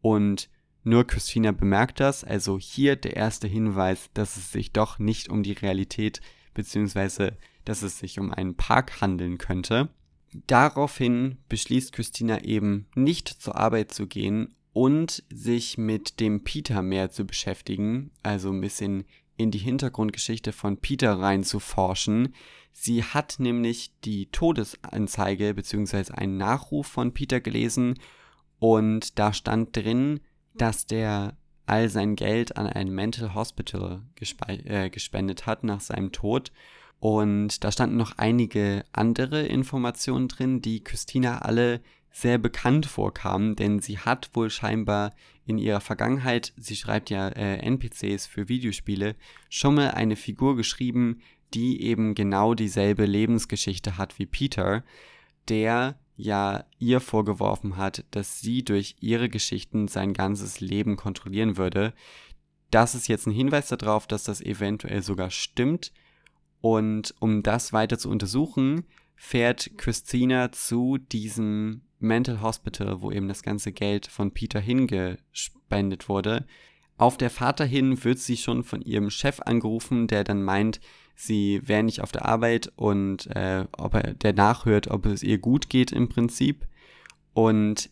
und nur Christina bemerkt das, also hier der erste Hinweis, dass es sich doch nicht um die Realität beziehungsweise dass es sich um einen Park handeln könnte. Daraufhin beschließt Christina eben nicht zur Arbeit zu gehen und sich mit dem Peter mehr zu beschäftigen, also ein bisschen in die Hintergrundgeschichte von Peter rein zu forschen. Sie hat nämlich die Todesanzeige bzw. einen Nachruf von Peter gelesen und da stand drin, dass der all sein Geld an ein Mental Hospital äh, gespendet hat nach seinem Tod und da standen noch einige andere Informationen drin, die Christina alle sehr bekannt vorkamen, denn sie hat wohl scheinbar in ihrer Vergangenheit, sie schreibt ja äh, NPCs für Videospiele, schon mal eine Figur geschrieben, die eben genau dieselbe Lebensgeschichte hat wie Peter, der ja ihr vorgeworfen hat, dass sie durch ihre Geschichten sein ganzes Leben kontrollieren würde. Das ist jetzt ein Hinweis darauf, dass das eventuell sogar stimmt, und um das weiter zu untersuchen, fährt Christina zu diesem Mental Hospital, wo eben das ganze Geld von Peter hingespendet wurde. Auf der Fahrt dahin wird sie schon von ihrem Chef angerufen, der dann meint, sie wäre nicht auf der Arbeit und äh, ob er der nachhört, ob es ihr gut geht im Prinzip. Und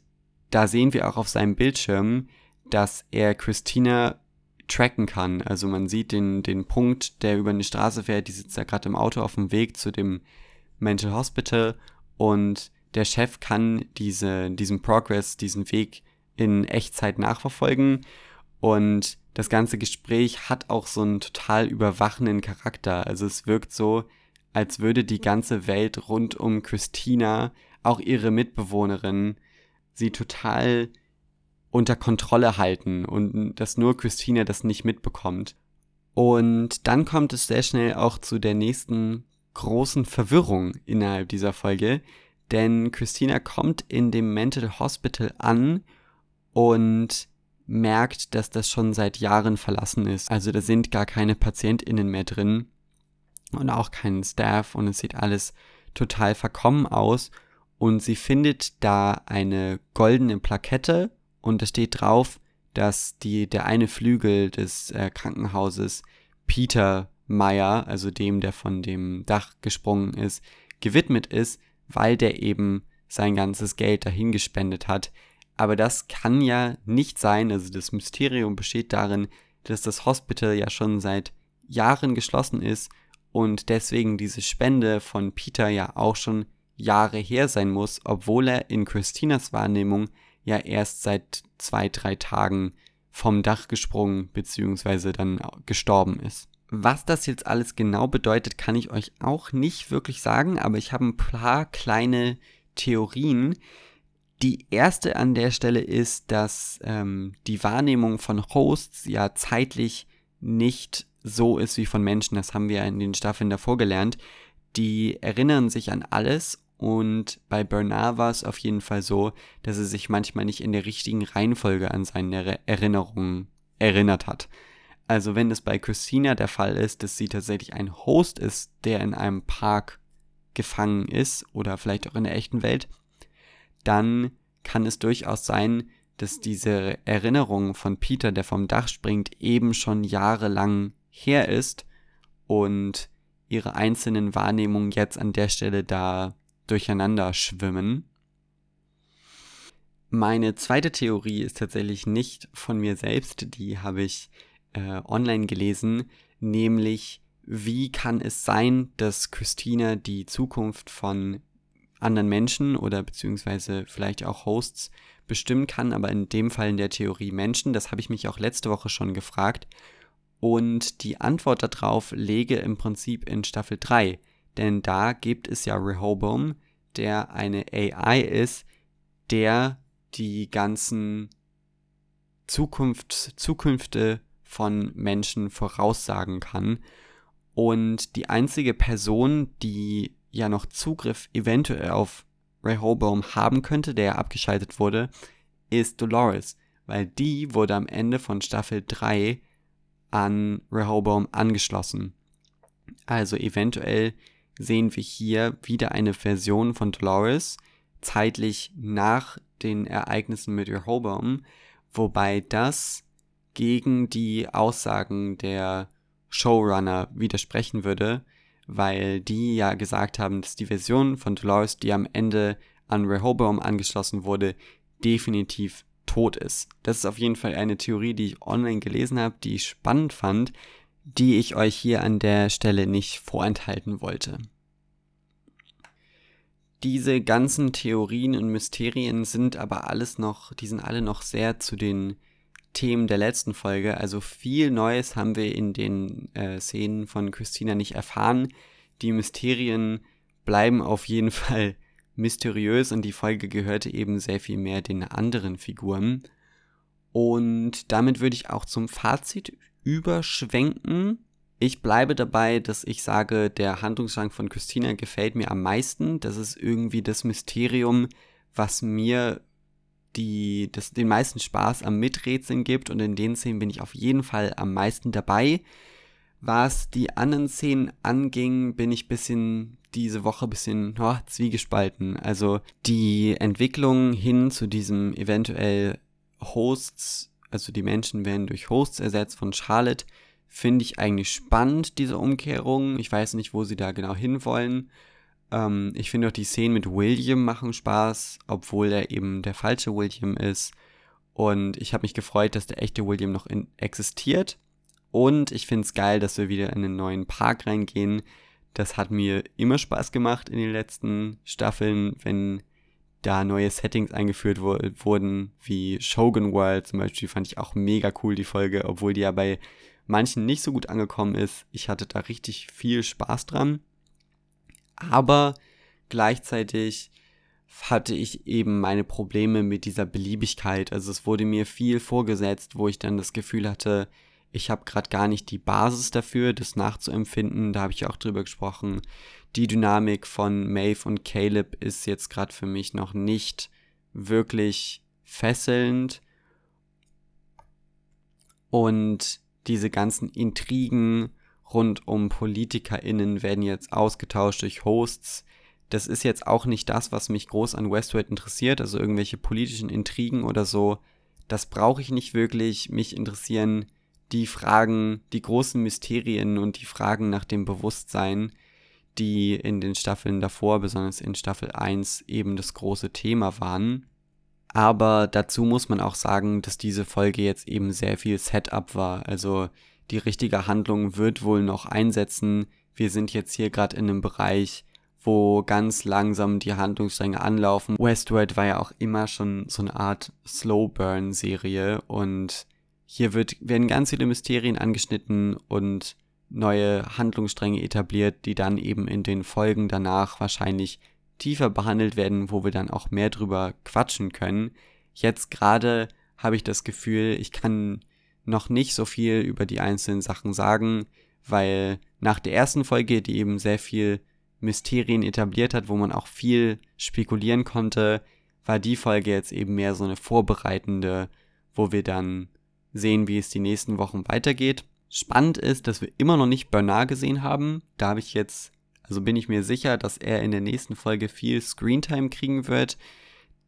da sehen wir auch auf seinem Bildschirm, dass er Christina tracken kann. Also man sieht den, den Punkt, der über eine Straße fährt, die sitzt da gerade im Auto auf dem Weg zu dem Mental Hospital und der Chef kann diese, diesen Progress, diesen Weg in Echtzeit nachverfolgen und das ganze Gespräch hat auch so einen total überwachenden Charakter. Also es wirkt so, als würde die ganze Welt rund um Christina, auch ihre Mitbewohnerin, sie total unter Kontrolle halten und dass nur Christina das nicht mitbekommt. Und dann kommt es sehr schnell auch zu der nächsten großen Verwirrung innerhalb dieser Folge, denn Christina kommt in dem Mental Hospital an und merkt, dass das schon seit Jahren verlassen ist. Also da sind gar keine Patientinnen mehr drin und auch kein Staff und es sieht alles total verkommen aus und sie findet da eine goldene Plakette und es steht drauf, dass die, der eine Flügel des äh, Krankenhauses Peter Meyer, also dem, der von dem Dach gesprungen ist, gewidmet ist, weil der eben sein ganzes Geld dahin gespendet hat. Aber das kann ja nicht sein, also das Mysterium besteht darin, dass das Hospital ja schon seit Jahren geschlossen ist und deswegen diese Spende von Peter ja auch schon Jahre her sein muss, obwohl er in Christinas Wahrnehmung ja erst seit zwei, drei Tagen vom Dach gesprungen bzw. dann gestorben ist. Was das jetzt alles genau bedeutet, kann ich euch auch nicht wirklich sagen, aber ich habe ein paar kleine Theorien. Die erste an der Stelle ist, dass ähm, die Wahrnehmung von Hosts ja zeitlich nicht so ist wie von Menschen. Das haben wir in den Staffeln davor gelernt. Die erinnern sich an alles und bei Bernard war es auf jeden Fall so, dass er sich manchmal nicht in der richtigen Reihenfolge an seine Erinnerungen erinnert hat. Also wenn es bei Christina der Fall ist, dass sie tatsächlich ein Host ist, der in einem Park gefangen ist oder vielleicht auch in der echten Welt, dann kann es durchaus sein, dass diese Erinnerung von Peter, der vom Dach springt, eben schon jahrelang her ist und ihre einzelnen Wahrnehmungen jetzt an der Stelle da durcheinander schwimmen. Meine zweite Theorie ist tatsächlich nicht von mir selbst, die habe ich äh, online gelesen, nämlich wie kann es sein, dass Christina die Zukunft von anderen Menschen oder beziehungsweise vielleicht auch Hosts bestimmen kann, aber in dem Fall in der Theorie Menschen. Das habe ich mich auch letzte Woche schon gefragt. Und die Antwort darauf lege im Prinzip in Staffel 3. Denn da gibt es ja Rehoboam, der eine AI ist, der die ganzen Zukunft, Zukünfte von Menschen voraussagen kann. Und die einzige Person, die ja noch Zugriff eventuell auf Rehoboam haben könnte, der abgeschaltet wurde, ist Dolores, weil die wurde am Ende von Staffel 3 an Rehoboam angeschlossen. Also eventuell sehen wir hier wieder eine Version von Dolores, zeitlich nach den Ereignissen mit Rehoboam, wobei das gegen die Aussagen der Showrunner widersprechen würde, weil die ja gesagt haben, dass die Version von Dolores, die am Ende an Rehoboam angeschlossen wurde, definitiv tot ist. Das ist auf jeden Fall eine Theorie, die ich online gelesen habe, die ich spannend fand, die ich euch hier an der Stelle nicht vorenthalten wollte. Diese ganzen Theorien und Mysterien sind aber alles noch, die sind alle noch sehr zu den Themen der letzten Folge. Also viel Neues haben wir in den äh, Szenen von Christina nicht erfahren. Die Mysterien bleiben auf jeden Fall mysteriös und die Folge gehörte eben sehr viel mehr den anderen Figuren. Und damit würde ich auch zum Fazit überschwenken. Ich bleibe dabei, dass ich sage, der Handlungsstrang von Christina gefällt mir am meisten. Das ist irgendwie das Mysterium, was mir die das den meisten Spaß am Miträtseln gibt und in den Szenen bin ich auf jeden Fall am meisten dabei. Was die anderen Szenen anging, bin ich bisschen diese Woche bisschen oh, zwiegespalten. Also die Entwicklung hin zu diesem eventuell Hosts, also die Menschen werden durch Hosts ersetzt von Charlotte, finde ich eigentlich spannend, diese Umkehrung. Ich weiß nicht, wo sie da genau hinwollen. Ähm, ich finde auch die Szenen mit William machen Spaß, obwohl er eben der falsche William ist. Und ich habe mich gefreut, dass der echte William noch existiert. Und ich finde es geil, dass wir wieder in einen neuen Park reingehen. Das hat mir immer Spaß gemacht in den letzten Staffeln, wenn da neue Settings eingeführt wo wurden, wie Shogun World zum Beispiel, fand ich auch mega cool, die Folge, obwohl die ja bei manchen nicht so gut angekommen ist. Ich hatte da richtig viel Spaß dran aber gleichzeitig hatte ich eben meine Probleme mit dieser Beliebigkeit. Also es wurde mir viel vorgesetzt, wo ich dann das Gefühl hatte, ich habe gerade gar nicht die Basis dafür, das nachzuempfinden. Da habe ich auch drüber gesprochen. Die Dynamik von Maeve und Caleb ist jetzt gerade für mich noch nicht wirklich fesselnd. Und diese ganzen Intrigen rund um PolitikerInnen werden jetzt ausgetauscht durch Hosts. Das ist jetzt auch nicht das, was mich groß an Westworld interessiert, also irgendwelche politischen Intrigen oder so. Das brauche ich nicht wirklich. Mich interessieren die Fragen, die großen Mysterien und die Fragen nach dem Bewusstsein, die in den Staffeln davor, besonders in Staffel 1, eben das große Thema waren. Aber dazu muss man auch sagen, dass diese Folge jetzt eben sehr viel Setup war. Also die richtige Handlung wird wohl noch einsetzen. Wir sind jetzt hier gerade in einem Bereich, wo ganz langsam die Handlungsstränge anlaufen. Westworld war ja auch immer schon so eine Art Slow Burn Serie und hier wird, werden ganz viele Mysterien angeschnitten und neue Handlungsstränge etabliert, die dann eben in den Folgen danach wahrscheinlich tiefer behandelt werden, wo wir dann auch mehr drüber quatschen können. Jetzt gerade habe ich das Gefühl, ich kann noch nicht so viel über die einzelnen Sachen sagen, weil nach der ersten Folge, die eben sehr viel Mysterien etabliert hat, wo man auch viel spekulieren konnte, war die Folge jetzt eben mehr so eine vorbereitende, wo wir dann sehen, wie es die nächsten Wochen weitergeht. Spannend ist, dass wir immer noch nicht Bernard gesehen haben. Da habe ich jetzt, also bin ich mir sicher, dass er in der nächsten Folge viel Screentime kriegen wird.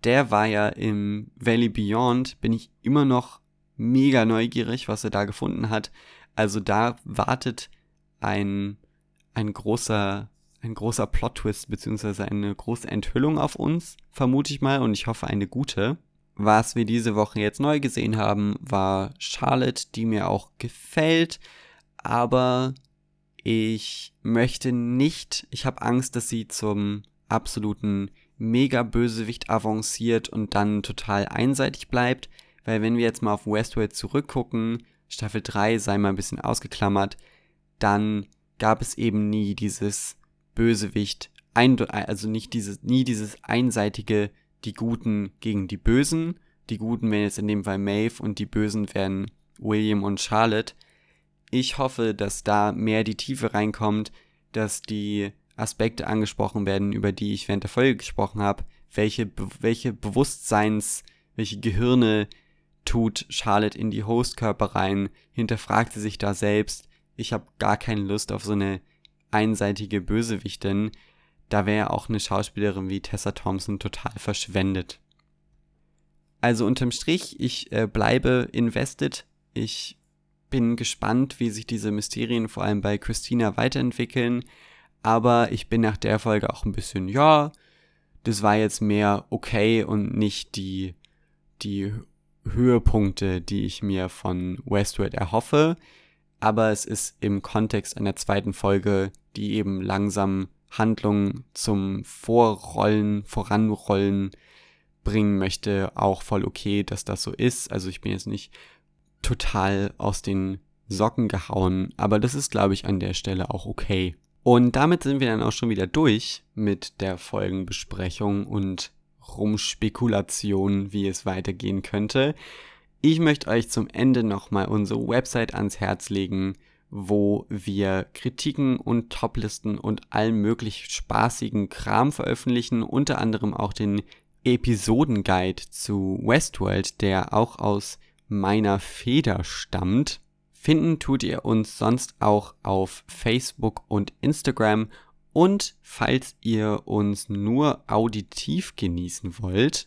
Der war ja im Valley Beyond, bin ich immer noch mega neugierig, was er da gefunden hat. Also da wartet ein, ein großer, ein großer Plot-Twist, beziehungsweise eine große Enthüllung auf uns, vermute ich mal, und ich hoffe eine gute. Was wir diese Woche jetzt neu gesehen haben, war Charlotte, die mir auch gefällt, aber ich möchte nicht, ich habe Angst, dass sie zum absoluten Mega-Bösewicht avanciert und dann total einseitig bleibt. Weil wenn wir jetzt mal auf Westworld zurückgucken, Staffel 3 sei mal ein bisschen ausgeklammert, dann gab es eben nie dieses Bösewicht, also nicht dieses, nie dieses einseitige, die Guten gegen die Bösen. Die Guten wären jetzt in dem Fall Maeve und die Bösen wären William und Charlotte. Ich hoffe, dass da mehr die Tiefe reinkommt, dass die Aspekte angesprochen werden, über die ich während der Folge gesprochen habe. Welche, welche Bewusstseins, welche Gehirne tut Charlotte in die Hostkörper rein? Hinterfragt sie sich da selbst? Ich habe gar keine Lust auf so eine einseitige Bösewichtin. Da wäre auch eine Schauspielerin wie Tessa Thompson total verschwendet. Also unterm Strich, ich äh, bleibe invested. Ich bin gespannt, wie sich diese Mysterien vor allem bei Christina weiterentwickeln aber ich bin nach der Folge auch ein bisschen, ja, das war jetzt mehr okay und nicht die, die Höhepunkte, die ich mir von Westworld erhoffe. Aber es ist im Kontext einer zweiten Folge, die eben langsam Handlungen zum Vorrollen, Voranrollen bringen möchte, auch voll okay, dass das so ist. Also ich bin jetzt nicht total aus den Socken gehauen, aber das ist, glaube ich, an der Stelle auch okay. Und damit sind wir dann auch schon wieder durch mit der Folgenbesprechung und Rumspekulation, wie es weitergehen könnte. Ich möchte euch zum Ende nochmal unsere Website ans Herz legen, wo wir Kritiken und Toplisten und allen möglich spaßigen Kram veröffentlichen, unter anderem auch den Episodenguide zu Westworld, der auch aus meiner Feder stammt. Finden tut ihr uns sonst auch auf Facebook und Instagram. Und falls ihr uns nur auditiv genießen wollt,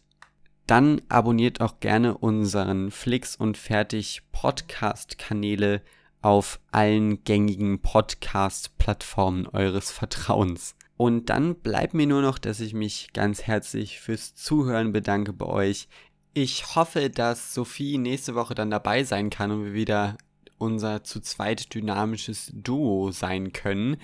dann abonniert auch gerne unseren Flix und Fertig Podcast Kanäle auf allen gängigen Podcast Plattformen eures Vertrauens. Und dann bleibt mir nur noch, dass ich mich ganz herzlich fürs Zuhören bedanke bei euch. Ich hoffe, dass Sophie nächste Woche dann dabei sein kann und wir wieder unser zu zweit dynamisches Duo sein können.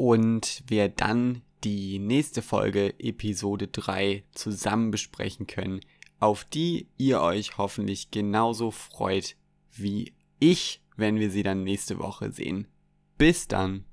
Und wir dann die nächste Folge, Episode 3, zusammen besprechen können, auf die ihr euch hoffentlich genauso freut wie ich, wenn wir sie dann nächste Woche sehen. Bis dann!